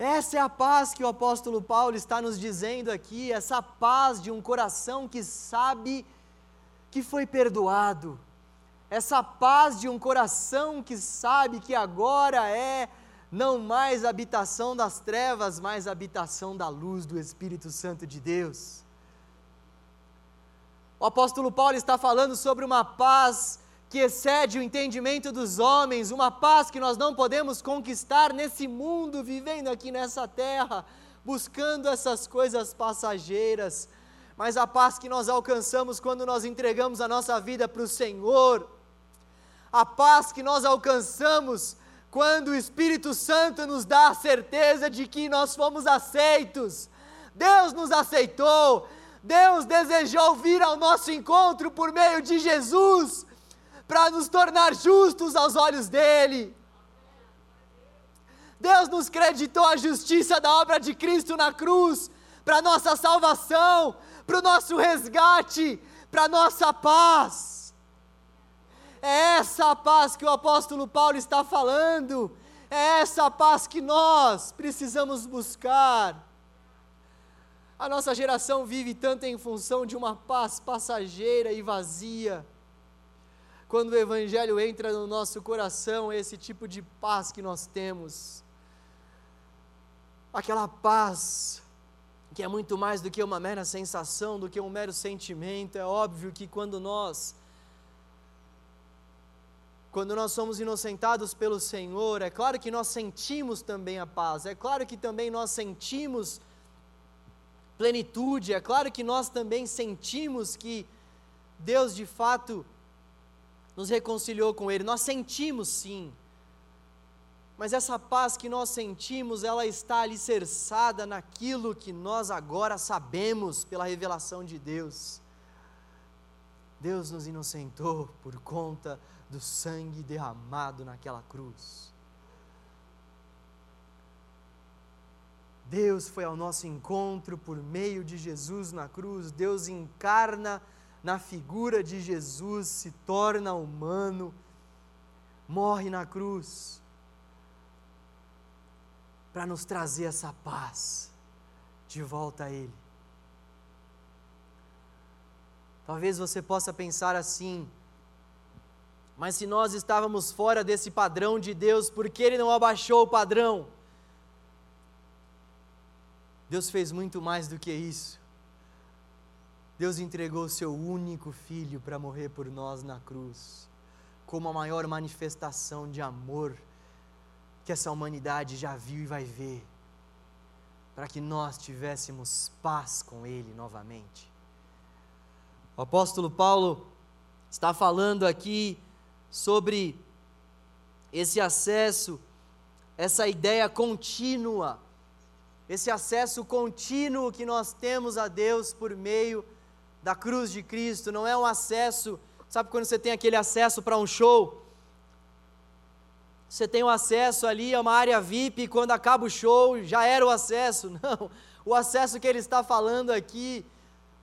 Essa é a paz que o apóstolo Paulo está nos dizendo aqui, essa paz de um coração que sabe que foi perdoado, essa paz de um coração que sabe que agora é não mais habitação das trevas, mas habitação da luz do Espírito Santo de Deus. O apóstolo Paulo está falando sobre uma paz que excede o entendimento dos homens, uma paz que nós não podemos conquistar nesse mundo, vivendo aqui nessa terra, buscando essas coisas passageiras, mas a paz que nós alcançamos quando nós entregamos a nossa vida para o Senhor, a paz que nós alcançamos quando o Espírito Santo nos dá a certeza de que nós fomos aceitos. Deus nos aceitou, Deus desejou vir ao nosso encontro por meio de Jesus, para nos tornar justos aos olhos dEle. Deus nos creditou a justiça da obra de Cristo na cruz, para nossa salvação, para o nosso resgate, para nossa paz. É essa a paz que o apóstolo Paulo está falando. É essa paz que nós precisamos buscar. A nossa geração vive tanto em função de uma paz passageira e vazia. Quando o Evangelho entra no nosso coração, esse tipo de paz que nós temos. Aquela paz que é muito mais do que uma mera sensação, do que um mero sentimento. É óbvio que quando nós quando nós somos inocentados pelo Senhor, é claro que nós sentimos também a paz, é claro que também nós sentimos plenitude, é claro que nós também sentimos que Deus de fato nos reconciliou com Ele, nós sentimos sim, mas essa paz que nós sentimos, ela está alicerçada naquilo que nós agora sabemos pela revelação de Deus. Deus nos inocentou por conta do sangue derramado naquela cruz. Deus foi ao nosso encontro por meio de Jesus na cruz. Deus encarna na figura de Jesus, se torna humano, morre na cruz para nos trazer essa paz de volta a Ele. Talvez você possa pensar assim: mas se nós estávamos fora desse padrão de Deus, por que Ele não abaixou o padrão? Deus fez muito mais do que isso. Deus entregou o seu único filho para morrer por nós na cruz, como a maior manifestação de amor que essa humanidade já viu e vai ver, para que nós tivéssemos paz com Ele novamente. O apóstolo Paulo está falando aqui sobre esse acesso, essa ideia contínua, esse acesso contínuo que nós temos a Deus por meio da cruz de Cristo, não é um acesso, sabe quando você tem aquele acesso para um show? Você tem o um acesso ali a uma área VIP, e quando acaba o show já era o acesso. Não, o acesso que ele está falando aqui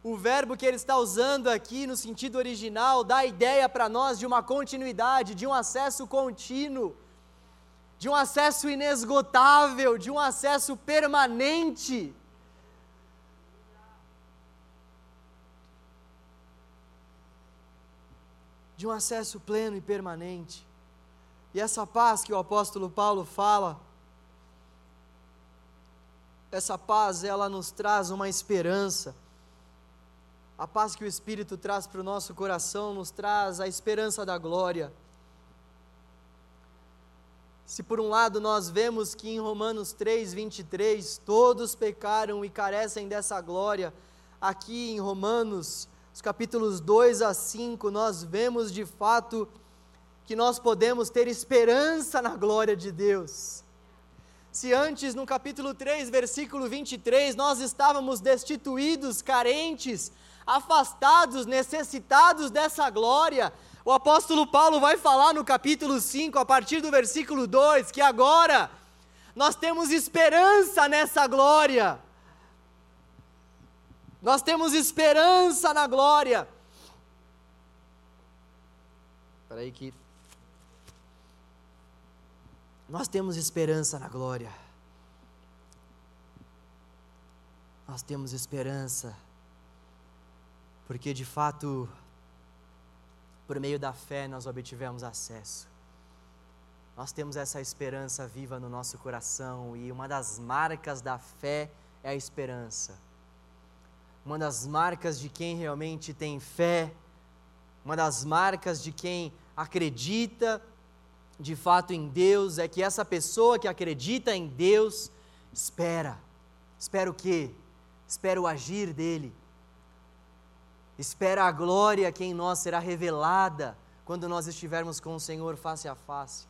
o verbo que ele está usando aqui no sentido original dá a ideia para nós de uma continuidade, de um acesso contínuo, de um acesso inesgotável, de um acesso permanente. De um acesso pleno e permanente. E essa paz que o apóstolo Paulo fala, essa paz, ela nos traz uma esperança a paz que o Espírito traz para o nosso coração nos traz a esperança da glória. Se por um lado nós vemos que em Romanos 3, 23, todos pecaram e carecem dessa glória, aqui em Romanos, os capítulos 2 a 5, nós vemos de fato que nós podemos ter esperança na glória de Deus. Se antes, no capítulo 3, versículo 23, nós estávamos destituídos, carentes, afastados, necessitados dessa glória. O apóstolo Paulo vai falar no capítulo 5, a partir do versículo 2, que agora nós temos esperança nessa glória. Nós temos esperança na glória. Espera aí que nós temos esperança na glória. Nós temos esperança porque de fato, por meio da fé, nós obtivemos acesso. nós temos essa esperança viva no nosso coração e uma das marcas da fé é a esperança. Uma das marcas de quem realmente tem fé, uma das marcas de quem acredita de fato em Deus é que essa pessoa que acredita em Deus espera. Espera o quê? Espera o agir dele. Espera a glória que em nós será revelada quando nós estivermos com o Senhor face a face.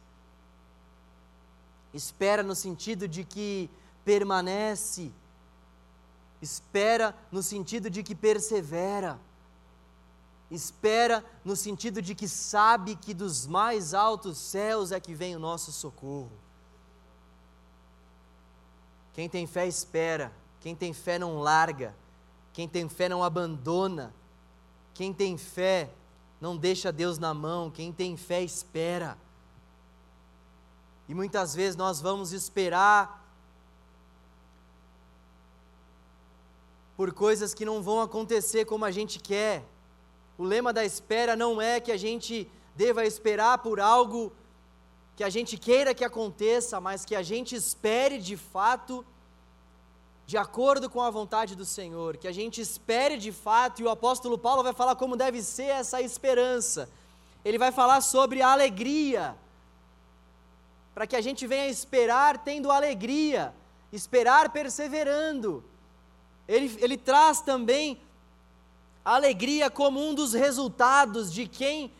Espera no sentido de que permanece. Espera no sentido de que persevera. Espera no sentido de que sabe que dos mais altos céus é que vem o nosso socorro. Quem tem fé espera, quem tem fé não larga, quem tem fé não abandona, quem tem fé não deixa Deus na mão, quem tem fé espera. E muitas vezes nós vamos esperar por coisas que não vão acontecer como a gente quer. O lema da espera não é que a gente deva esperar por algo que a gente queira que aconteça, mas que a gente espere de fato de acordo com a vontade do Senhor, que a gente espere de fato, e o apóstolo Paulo vai falar como deve ser essa esperança. Ele vai falar sobre a alegria, para que a gente venha esperar tendo alegria, esperar perseverando. Ele, ele traz também a alegria como um dos resultados de quem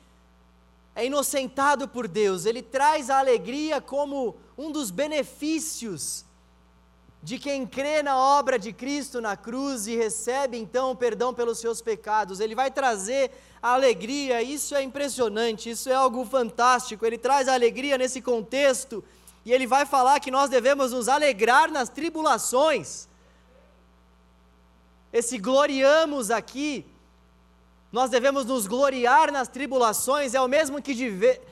é inocentado por Deus. Ele traz a alegria como um dos benefícios de quem crê na obra de Cristo na cruz e recebe então o perdão pelos seus pecados. Ele vai trazer a alegria, isso é impressionante, isso é algo fantástico. Ele traz a alegria nesse contexto e ele vai falar que nós devemos nos alegrar nas tribulações. Esse gloriamos aqui nós devemos nos gloriar nas tribulações, é o mesmo que,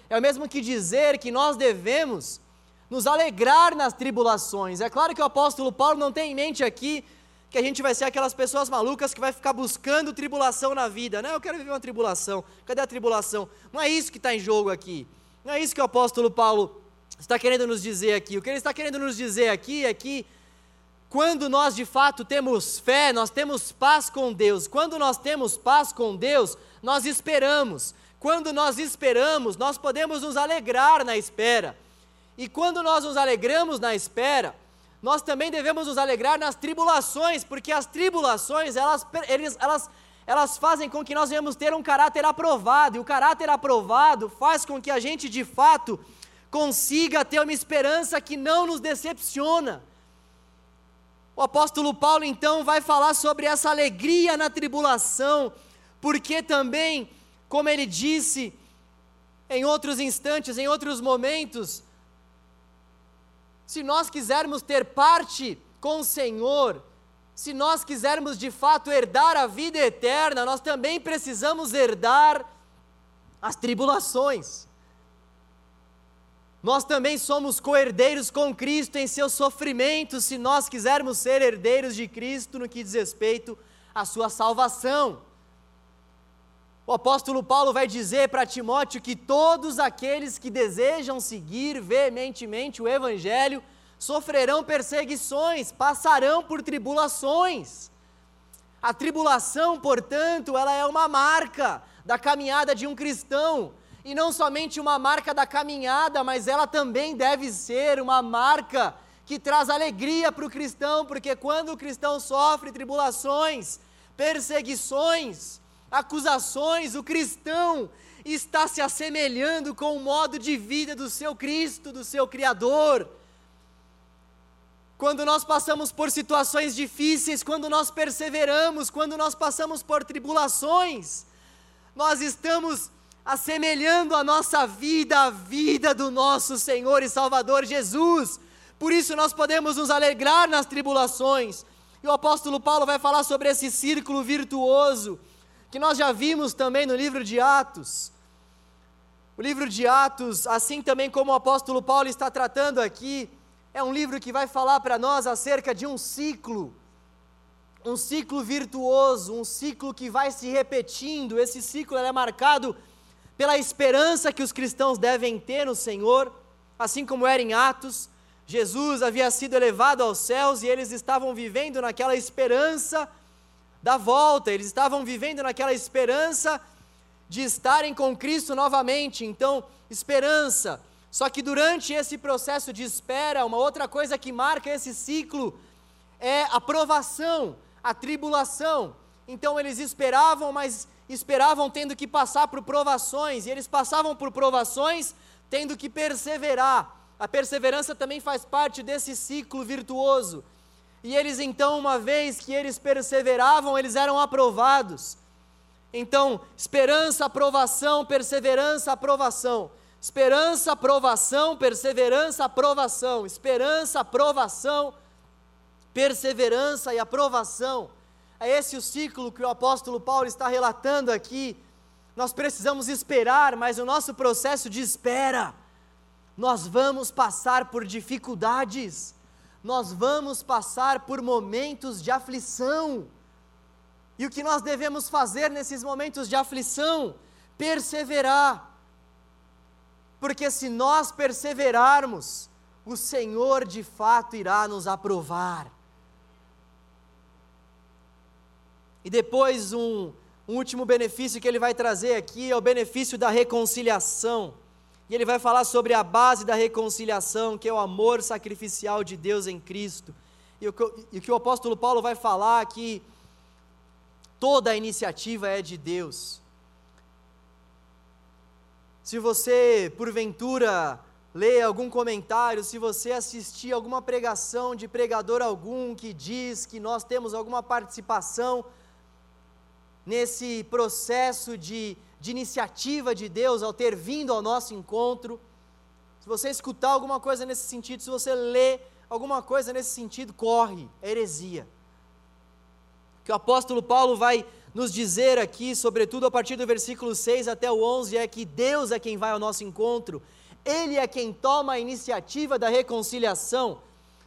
é o mesmo que dizer que nós devemos nos alegrar nas tribulações. É claro que o apóstolo Paulo não tem em mente aqui que a gente vai ser aquelas pessoas malucas que vai ficar buscando tribulação na vida, né? Eu quero viver uma tribulação. Cadê a tribulação? Não é isso que está em jogo aqui. Não é isso que o apóstolo Paulo está querendo nos dizer aqui. O que ele está querendo nos dizer aqui é que quando nós de fato temos fé, nós temos paz com Deus. Quando nós temos paz com Deus, nós esperamos. Quando nós esperamos, nós podemos nos alegrar na espera. E quando nós nos alegramos na espera, nós também devemos nos alegrar nas tribulações, porque as tribulações, elas, elas, elas fazem com que nós venhamos ter um caráter aprovado, e o caráter aprovado faz com que a gente de fato consiga ter uma esperança que não nos decepciona o apóstolo Paulo então vai falar sobre essa alegria na tribulação, porque também, como ele disse em outros instantes, em outros momentos, se nós quisermos ter parte com o Senhor, se nós quisermos de fato herdar a vida eterna, nós também precisamos herdar as tribulações. Nós também somos co-herdeiros com Cristo em seus sofrimentos, se nós quisermos ser herdeiros de Cristo no que diz respeito à sua salvação. O apóstolo Paulo vai dizer para Timóteo que todos aqueles que desejam seguir veementemente o Evangelho sofrerão perseguições, passarão por tribulações. A tribulação, portanto, ela é uma marca da caminhada de um cristão e não somente uma marca da caminhada, mas ela também deve ser uma marca que traz alegria para o cristão, porque quando o cristão sofre tribulações, perseguições, acusações, o cristão está se assemelhando com o modo de vida do seu Cristo, do seu Criador. Quando nós passamos por situações difíceis, quando nós perseveramos, quando nós passamos por tribulações, nós estamos assemelhando a nossa vida à vida do nosso Senhor e Salvador Jesus. Por isso nós podemos nos alegrar nas tribulações. E o apóstolo Paulo vai falar sobre esse círculo virtuoso, que nós já vimos também no livro de Atos. O livro de Atos, assim também como o apóstolo Paulo está tratando aqui, é um livro que vai falar para nós acerca de um ciclo, um ciclo virtuoso, um ciclo que vai se repetindo. Esse ciclo é marcado pela esperança que os cristãos devem ter no Senhor. assim como era em Atos, Jesus havia sido elevado aos céus e eles estavam vivendo naquela esperança da volta, eles estavam vivendo naquela esperança de estarem com Cristo novamente. Então, esperança. Só que durante esse processo de espera, uma outra coisa que marca esse ciclo é a provação, a tribulação. Então, eles esperavam, mas esperavam tendo que passar por provações, e eles passavam por provações tendo que perseverar. A perseverança também faz parte desse ciclo virtuoso. E eles então, uma vez que eles perseveravam, eles eram aprovados. Então, esperança, aprovação, perseverança, aprovação. Esperança, aprovação, perseverança, aprovação. Esperança, aprovação, perseverança e aprovação. É esse o ciclo que o apóstolo Paulo está relatando aqui. Nós precisamos esperar, mas o nosso processo de espera nós vamos passar por dificuldades, nós vamos passar por momentos de aflição. E o que nós devemos fazer nesses momentos de aflição? Perseverar. Porque se nós perseverarmos, o Senhor de fato irá nos aprovar. E depois, um, um último benefício que ele vai trazer aqui é o benefício da reconciliação. E ele vai falar sobre a base da reconciliação, que é o amor sacrificial de Deus em Cristo. E o que, e o, que o apóstolo Paulo vai falar é que toda a iniciativa é de Deus. Se você, porventura, lê algum comentário, se você assistir alguma pregação de pregador algum que diz que nós temos alguma participação nesse processo de de iniciativa de Deus ao ter vindo ao nosso encontro. Se você escutar alguma coisa nesse sentido, se você ler alguma coisa nesse sentido, corre, é heresia. O que o apóstolo Paulo vai nos dizer aqui, sobretudo a partir do versículo 6 até o 11, é que Deus é quem vai ao nosso encontro, Ele é quem toma a iniciativa da reconciliação.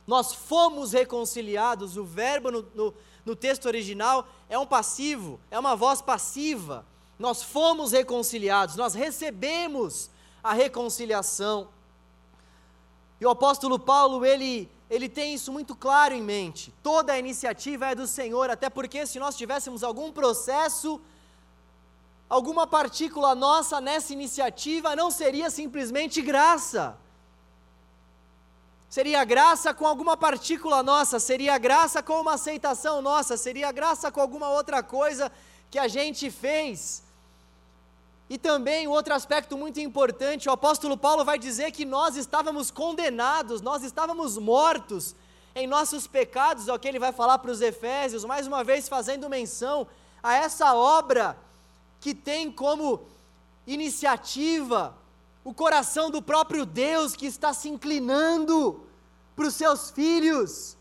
Nós fomos reconciliados, o verbo no, no, no texto original é um passivo, é uma voz passiva nós fomos reconciliados, nós recebemos a reconciliação. E o apóstolo Paulo, ele, ele tem isso muito claro em mente. Toda a iniciativa é do Senhor, até porque se nós tivéssemos algum processo, alguma partícula nossa nessa iniciativa, não seria simplesmente graça. Seria graça com alguma partícula nossa, seria graça com uma aceitação nossa, seria graça com alguma outra coisa que a gente fez. E também outro aspecto muito importante, o apóstolo Paulo vai dizer que nós estávamos condenados, nós estávamos mortos em nossos pecados, é o que ele vai falar para os Efésios, mais uma vez fazendo menção a essa obra que tem como iniciativa o coração do próprio Deus que está se inclinando para os seus filhos.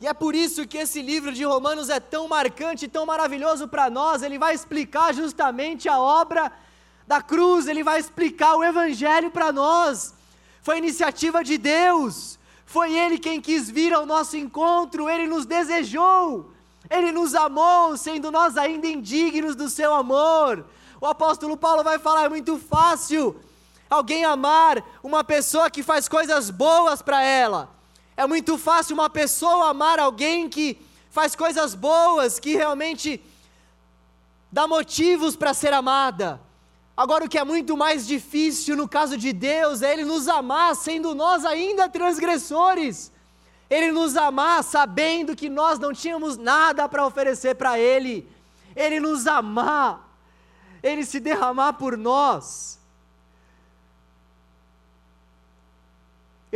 E é por isso que esse livro de Romanos é tão marcante, tão maravilhoso para nós. Ele vai explicar justamente a obra da cruz, ele vai explicar o Evangelho para nós. Foi iniciativa de Deus, foi Ele quem quis vir ao nosso encontro, Ele nos desejou, Ele nos amou, sendo nós ainda indignos do Seu amor. O apóstolo Paulo vai falar: é muito fácil alguém amar uma pessoa que faz coisas boas para ela é muito fácil uma pessoa amar alguém que faz coisas boas, que realmente dá motivos para ser amada. Agora, o que é muito mais difícil no caso de Deus é Ele nos amar, sendo nós ainda transgressores. Ele nos amar sabendo que nós não tínhamos nada para oferecer para Ele. Ele nos amar, Ele se derramar por nós.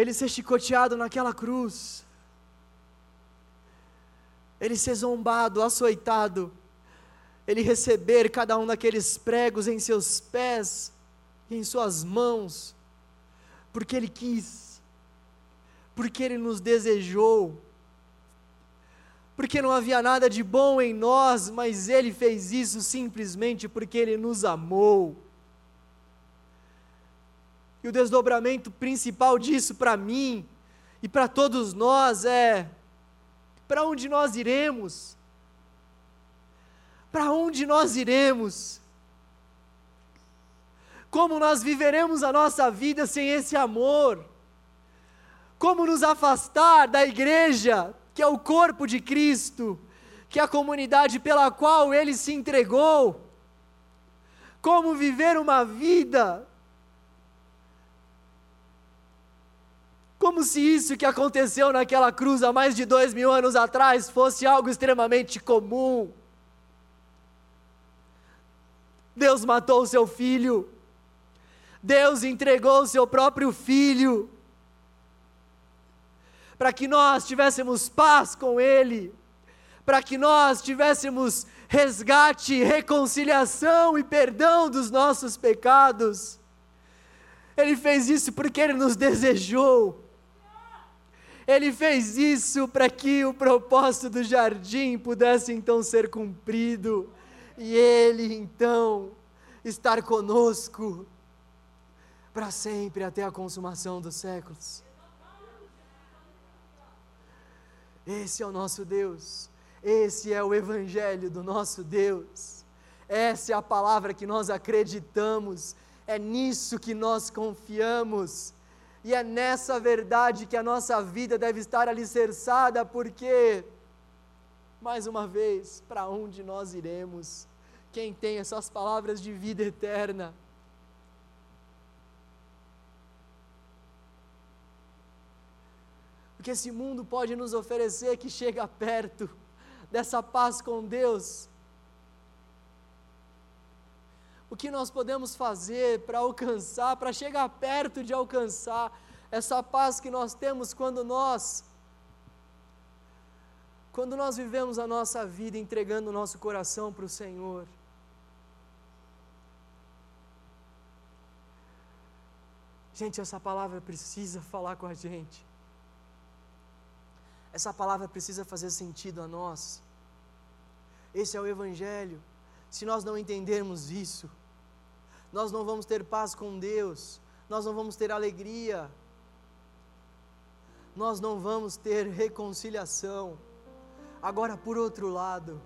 Ele ser chicoteado naquela cruz, ele ser zombado, açoitado, ele receber cada um daqueles pregos em seus pés e em suas mãos, porque ele quis, porque ele nos desejou, porque não havia nada de bom em nós, mas ele fez isso simplesmente porque ele nos amou. O desdobramento principal disso para mim e para todos nós é: para onde nós iremos? Para onde nós iremos? Como nós viveremos a nossa vida sem esse amor? Como nos afastar da igreja, que é o corpo de Cristo, que é a comunidade pela qual ele se entregou? Como viver uma vida Como se isso que aconteceu naquela cruz há mais de dois mil anos atrás fosse algo extremamente comum. Deus matou o seu filho, Deus entregou o seu próprio filho, para que nós tivéssemos paz com Ele, para que nós tivéssemos resgate, reconciliação e perdão dos nossos pecados. Ele fez isso porque Ele nos desejou. Ele fez isso para que o propósito do jardim pudesse então ser cumprido e Ele então estar conosco para sempre até a consumação dos séculos. Esse é o nosso Deus, esse é o Evangelho do nosso Deus, essa é a palavra que nós acreditamos, é nisso que nós confiamos. E é nessa verdade que a nossa vida deve estar alicerçada, porque, mais uma vez, para onde nós iremos? Quem tem essas palavras de vida eterna? O que esse mundo pode nos oferecer que chega perto dessa paz com Deus? O que nós podemos fazer para alcançar, para chegar perto de alcançar essa paz que nós temos quando nós quando nós vivemos a nossa vida entregando o nosso coração para o Senhor. Gente, essa palavra precisa falar com a gente. Essa palavra precisa fazer sentido a nós. Esse é o Evangelho. Se nós não entendermos isso, nós não vamos ter paz com Deus, nós não vamos ter alegria, nós não vamos ter reconciliação. Agora, por outro lado,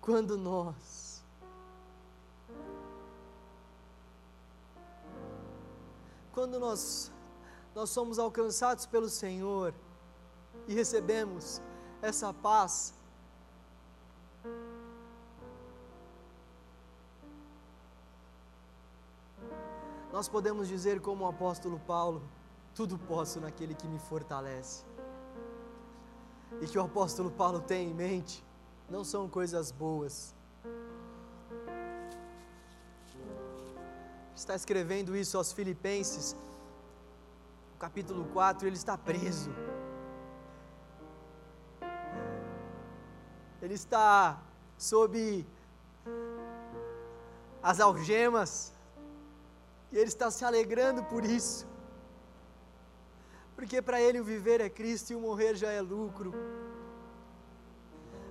quando nós quando nós nós somos alcançados pelo Senhor e recebemos essa paz, nós podemos dizer, como o apóstolo Paulo: tudo posso naquele que me fortalece. E que o apóstolo Paulo tem em mente não são coisas boas. Está escrevendo isso aos Filipenses, no capítulo 4, ele está preso. Ele está sob as algemas e ele está se alegrando por isso. Porque para ele o viver é Cristo e o morrer já é lucro.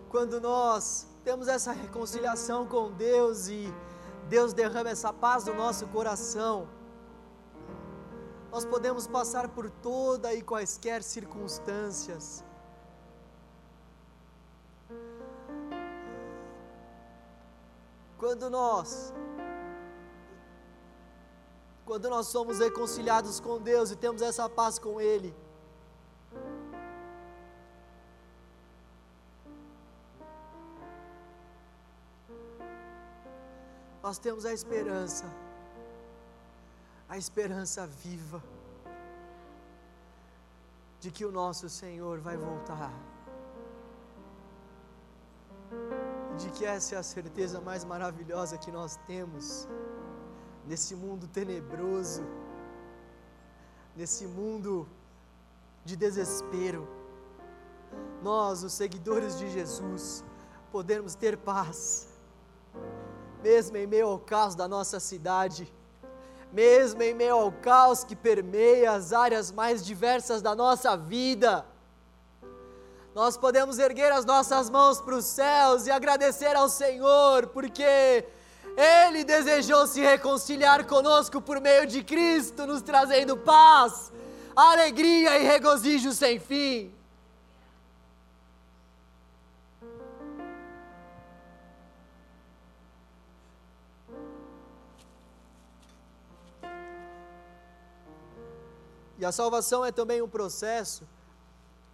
Quando nós temos essa reconciliação com Deus e Deus derrama essa paz no nosso coração, nós podemos passar por toda e quaisquer circunstâncias. Quando nós quando nós somos reconciliados com Deus e temos essa paz com Ele. Nós temos a esperança, a esperança viva, de que o nosso Senhor vai voltar, de que essa é a certeza mais maravilhosa que nós temos nesse mundo tenebroso, nesse mundo de desespero, nós, os seguidores de Jesus, podemos ter paz, mesmo em meio ao caos da nossa cidade, mesmo em meio ao caos que permeia as áreas mais diversas da nossa vida. Nós podemos erguer as nossas mãos para os céus e agradecer ao Senhor, porque ele desejou se reconciliar conosco por meio de Cristo, nos trazendo paz, alegria e regozijo sem fim. E a salvação é também um processo,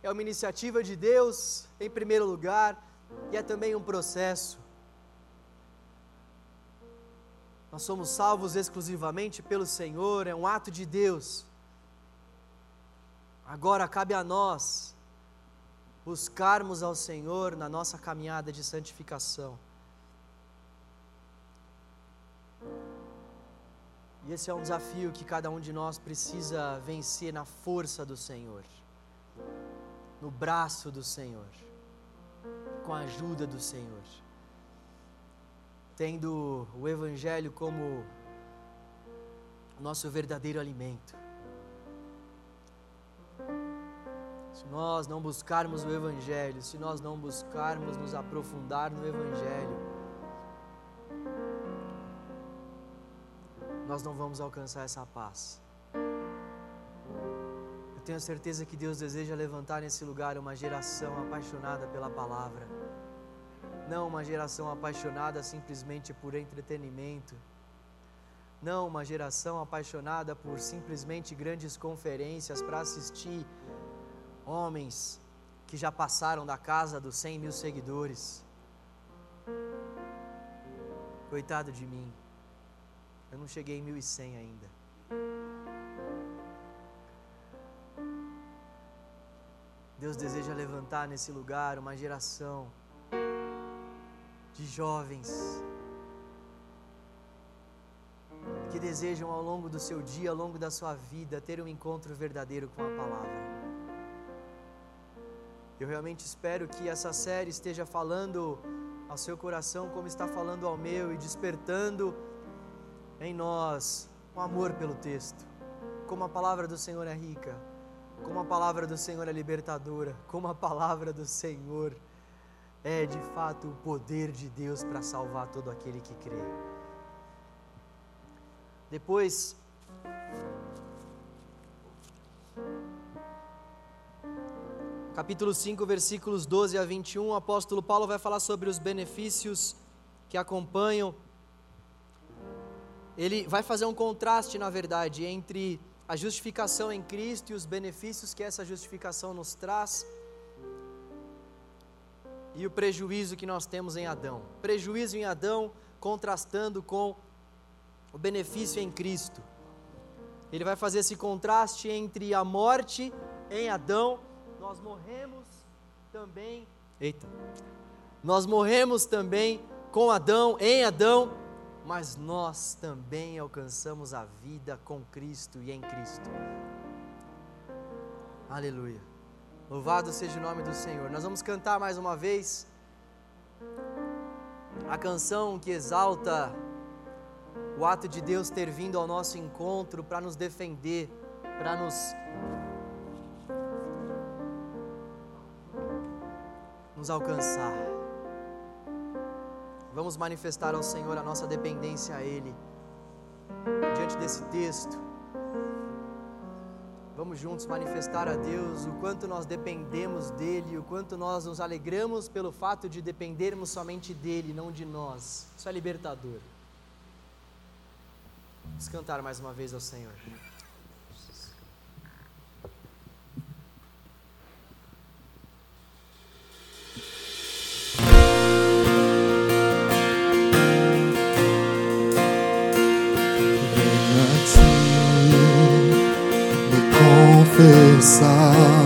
é uma iniciativa de Deus em primeiro lugar, e é também um processo. Nós somos salvos exclusivamente pelo Senhor, é um ato de Deus. Agora cabe a nós buscarmos ao Senhor na nossa caminhada de santificação. E esse é um desafio que cada um de nós precisa vencer na força do Senhor, no braço do Senhor, com a ajuda do Senhor. Tendo o Evangelho como nosso verdadeiro alimento. Se nós não buscarmos o Evangelho, se nós não buscarmos nos aprofundar no Evangelho, nós não vamos alcançar essa paz. Eu tenho certeza que Deus deseja levantar nesse lugar uma geração apaixonada pela palavra, não uma geração apaixonada simplesmente por entretenimento, não uma geração apaixonada por simplesmente grandes conferências para assistir homens que já passaram da casa dos 100 mil seguidores. Coitado de mim, eu não cheguei em 1100 ainda. Deus deseja levantar nesse lugar uma geração de jovens que desejam ao longo do seu dia, ao longo da sua vida, ter um encontro verdadeiro com a palavra. Eu realmente espero que essa série esteja falando ao seu coração como está falando ao meu e despertando em nós um amor pelo texto. Como a palavra do Senhor é rica, como a palavra do Senhor é libertadora, como a palavra do Senhor é de fato o poder de Deus para salvar todo aquele que crê. Depois capítulo 5, versículos 12 a 21, o apóstolo Paulo vai falar sobre os benefícios que acompanham. Ele vai fazer um contraste, na verdade, entre a justificação em Cristo e os benefícios que essa justificação nos traz e o prejuízo que nós temos em Adão. Prejuízo em Adão contrastando com o benefício em Cristo. Ele vai fazer esse contraste entre a morte em Adão nós morremos também. Eita. Nós morremos também com Adão, em Adão, mas nós também alcançamos a vida com Cristo e em Cristo. Aleluia. Louvado seja o nome do Senhor. Nós vamos cantar mais uma vez a canção que exalta o ato de Deus ter vindo ao nosso encontro para nos defender, para nos nos alcançar. Vamos manifestar ao Senhor a nossa dependência a Ele. Diante desse texto, vamos juntos manifestar a Deus o quanto nós dependemos dEle, o quanto nós nos alegramos pelo fato de dependermos somente dEle, não de nós. Isso é libertador. Vamos cantar mais uma vez ao Senhor. 洒。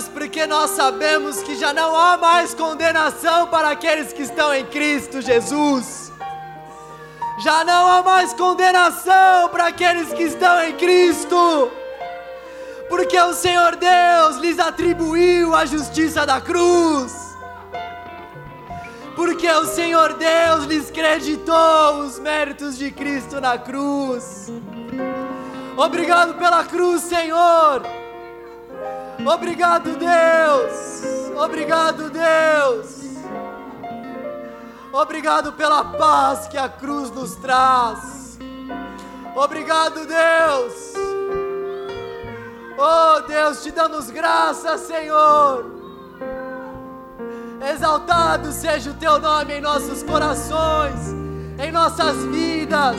Deus, porque nós sabemos que já não há mais condenação para aqueles que estão em Cristo Jesus. Já não há mais condenação para aqueles que estão em Cristo, porque o Senhor Deus lhes atribuiu a justiça da cruz, porque o Senhor Deus lhes creditou os méritos de Cristo na cruz. Obrigado pela cruz, Senhor. Obrigado, Deus. Obrigado, Deus. Obrigado pela paz que a cruz nos traz. Obrigado, Deus. Oh, Deus, te damos graças, Senhor. Exaltado seja o teu nome em nossos corações, em nossas vidas.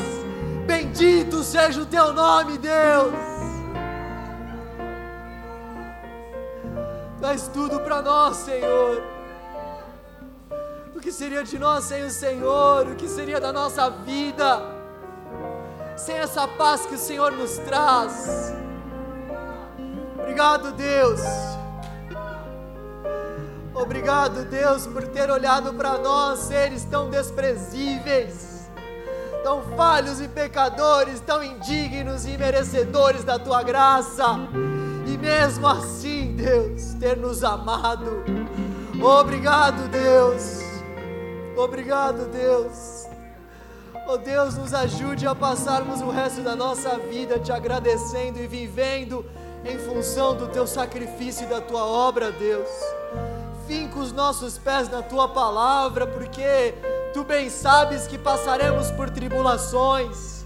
Bendito seja o teu nome, Deus. És tudo para nós, Senhor. O que seria de nós sem o Senhor? O que seria da nossa vida sem essa paz que o Senhor nos traz? Obrigado, Deus. Obrigado, Deus, por ter olhado para nós, seres tão desprezíveis, tão falhos e pecadores, tão indignos e merecedores da tua graça, e mesmo assim, Deus, ter nos amado. Obrigado, Deus. Obrigado, Deus. Oh Deus, nos ajude a passarmos o resto da nossa vida te agradecendo e vivendo em função do teu sacrifício e da tua obra, Deus. Finca os nossos pés na tua palavra, porque tu bem sabes que passaremos por tribulações.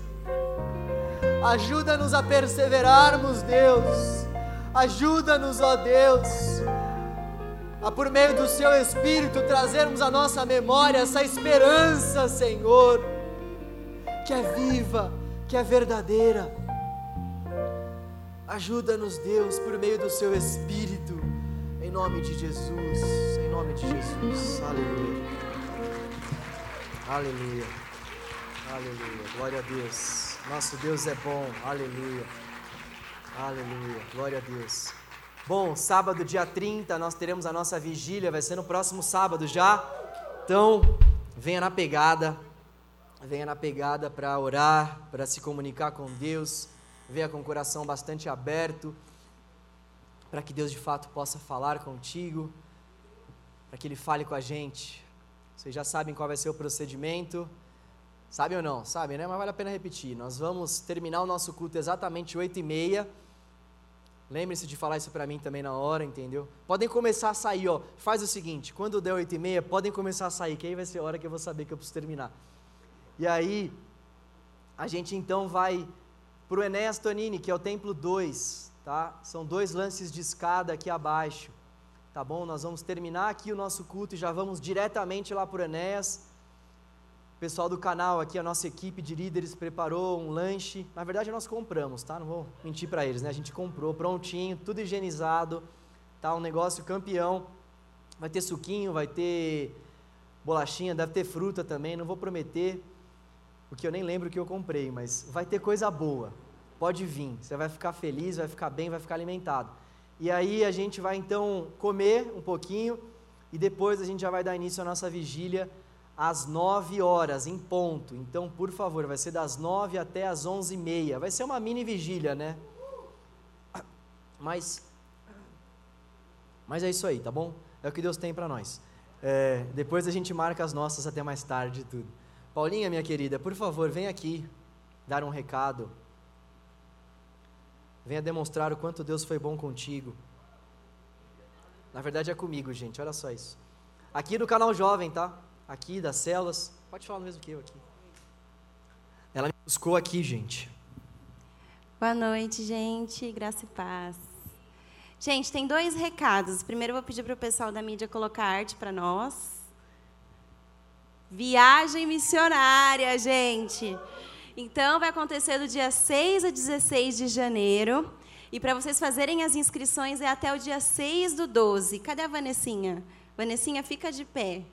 Ajuda-nos a perseverarmos, Deus. Ajuda-nos, ó Deus, a por meio do seu Espírito trazermos à nossa memória essa esperança, Senhor, que é viva, que é verdadeira. Ajuda-nos, Deus, por meio do seu Espírito, em nome de Jesus, em nome de Jesus. Aleluia. Aleluia. Aleluia. Glória a Deus. Nosso Deus é bom. Aleluia. Aleluia. Glória a Deus. Bom, sábado, dia 30, nós teremos a nossa vigília, vai ser no próximo sábado já. Então, venha na pegada. Venha na pegada para orar, para se comunicar com Deus venha com o coração bastante aberto, para que Deus de fato possa falar contigo, para que Ele fale com a gente. Vocês já sabem qual vai ser o procedimento. Sabem ou não? Sabem, né? Mas vale a pena repetir. Nós vamos terminar o nosso culto exatamente 8 e meia. Lembre-se de falar isso para mim também na hora, entendeu? Podem começar a sair, ó. Faz o seguinte, quando der 8 e meia, podem começar a sair, que aí vai ser a hora que eu vou saber que eu preciso terminar. E aí, a gente então vai para o Enéas Tonini, que é o templo 2, tá? São dois lances de escada aqui abaixo, tá bom? Nós vamos terminar aqui o nosso culto e já vamos diretamente lá para o Enéas. O pessoal do canal aqui, a nossa equipe de líderes preparou um lanche. Na verdade, nós compramos, tá? Não vou mentir para eles, né? A gente comprou prontinho, tudo higienizado, tá? Um negócio campeão. Vai ter suquinho, vai ter bolachinha, deve ter fruta também, não vou prometer porque eu nem lembro o que eu comprei, mas vai ter coisa boa. Pode vir, você vai ficar feliz, vai ficar bem, vai ficar alimentado. E aí a gente vai então comer um pouquinho e depois a gente já vai dar início à nossa vigília às 9 horas, em ponto. Então, por favor, vai ser das 9 até as 11 e meia. Vai ser uma mini vigília, né? Mas, mas é isso aí, tá bom? É o que Deus tem para nós. É, depois a gente marca as nossas até mais tarde e tudo. Paulinha, minha querida, por favor, vem aqui dar um recado. Venha demonstrar o quanto Deus foi bom contigo. Na verdade é comigo, gente, olha só isso. Aqui no canal Jovem, tá? Aqui das celas. Pode falar mesmo que eu aqui. Ela me buscou aqui, gente. Boa noite, gente. Graça e paz. Gente, tem dois recados. Primeiro eu vou pedir para o pessoal da mídia colocar arte para nós. Viagem missionária, gente. Então, vai acontecer do dia 6 a 16 de janeiro. E para vocês fazerem as inscrições é até o dia 6 do 12. Cadê a Vanessinha? Vanessinha, fica de pé.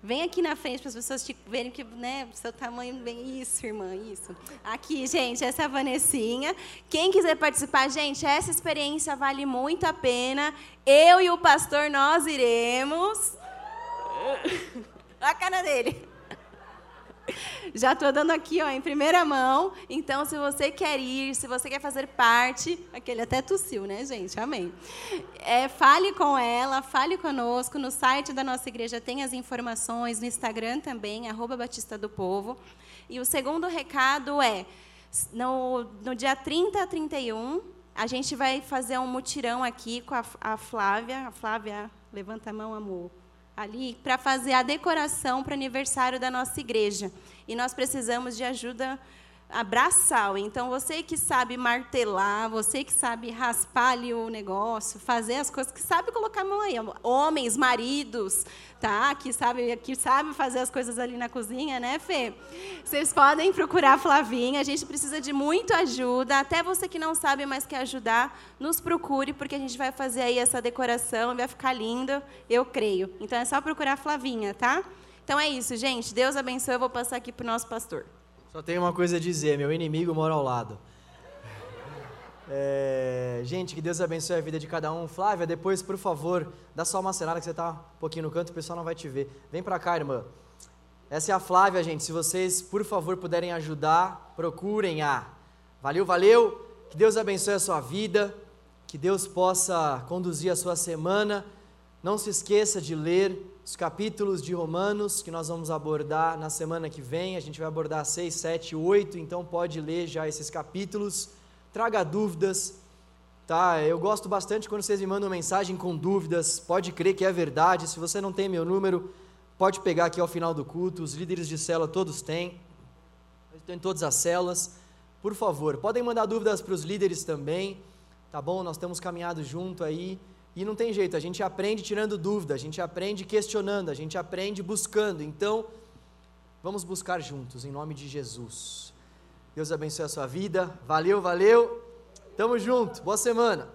Vem aqui na frente para as pessoas te verem que, né, seu tamanho bem isso, irmã, isso. Aqui, gente, essa é a Vanessinha. Quem quiser participar, gente, essa experiência vale muito a pena. Eu e o pastor nós iremos. a cara dele. Já estou dando aqui ó, em primeira mão. Então, se você quer ir, se você quer fazer parte, aquele até tossiu, né, gente? Amém. É, fale com ela, fale conosco. No site da nossa igreja tem as informações, no Instagram também, arroba Batista do Povo. E o segundo recado é: No, no dia 30 a 31, a gente vai fazer um mutirão aqui com a, a Flávia. A Flávia, levanta a mão, amor. Ali, para fazer a decoração para o aniversário da nossa igreja. E nós precisamos de ajuda abraçal. Então, você que sabe martelar, você que sabe raspar ali o negócio, fazer as coisas, que sabe colocar a mão aí. Homens, maridos, tá? Que sabe, que sabe fazer as coisas ali na cozinha, né, Fê? Vocês podem procurar a Flavinha, a gente precisa de muita ajuda. Até você que não sabe, mas quer ajudar, nos procure, porque a gente vai fazer aí essa decoração, vai ficar lindo, eu creio. Então, é só procurar a Flavinha, tá? Então é isso, gente. Deus abençoe. Eu vou passar aqui para o nosso pastor. Só tenho uma coisa a dizer: meu inimigo mora ao lado. É, gente, que Deus abençoe a vida de cada um. Flávia, depois, por favor, dá só uma cenada que você está um pouquinho no canto, o pessoal não vai te ver. Vem para cá, irmã. Essa é a Flávia, gente. Se vocês, por favor, puderem ajudar, procurem-a. Valeu, valeu. Que Deus abençoe a sua vida. Que Deus possa conduzir a sua semana. Não se esqueça de ler os capítulos de Romanos que nós vamos abordar na semana que vem. A gente vai abordar 6, 7, 8, então pode ler já esses capítulos. Traga dúvidas, tá? Eu gosto bastante quando vocês me mandam mensagem com dúvidas. Pode crer que é verdade. Se você não tem meu número, pode pegar aqui ao final do culto. Os líderes de célula todos têm. Eu estou em todas as células. Por favor, podem mandar dúvidas para os líderes também, tá bom? Nós temos caminhado junto aí. E não tem jeito, a gente aprende tirando dúvida, a gente aprende questionando, a gente aprende buscando. Então, vamos buscar juntos, em nome de Jesus. Deus abençoe a sua vida. Valeu, valeu. Tamo junto. Boa semana.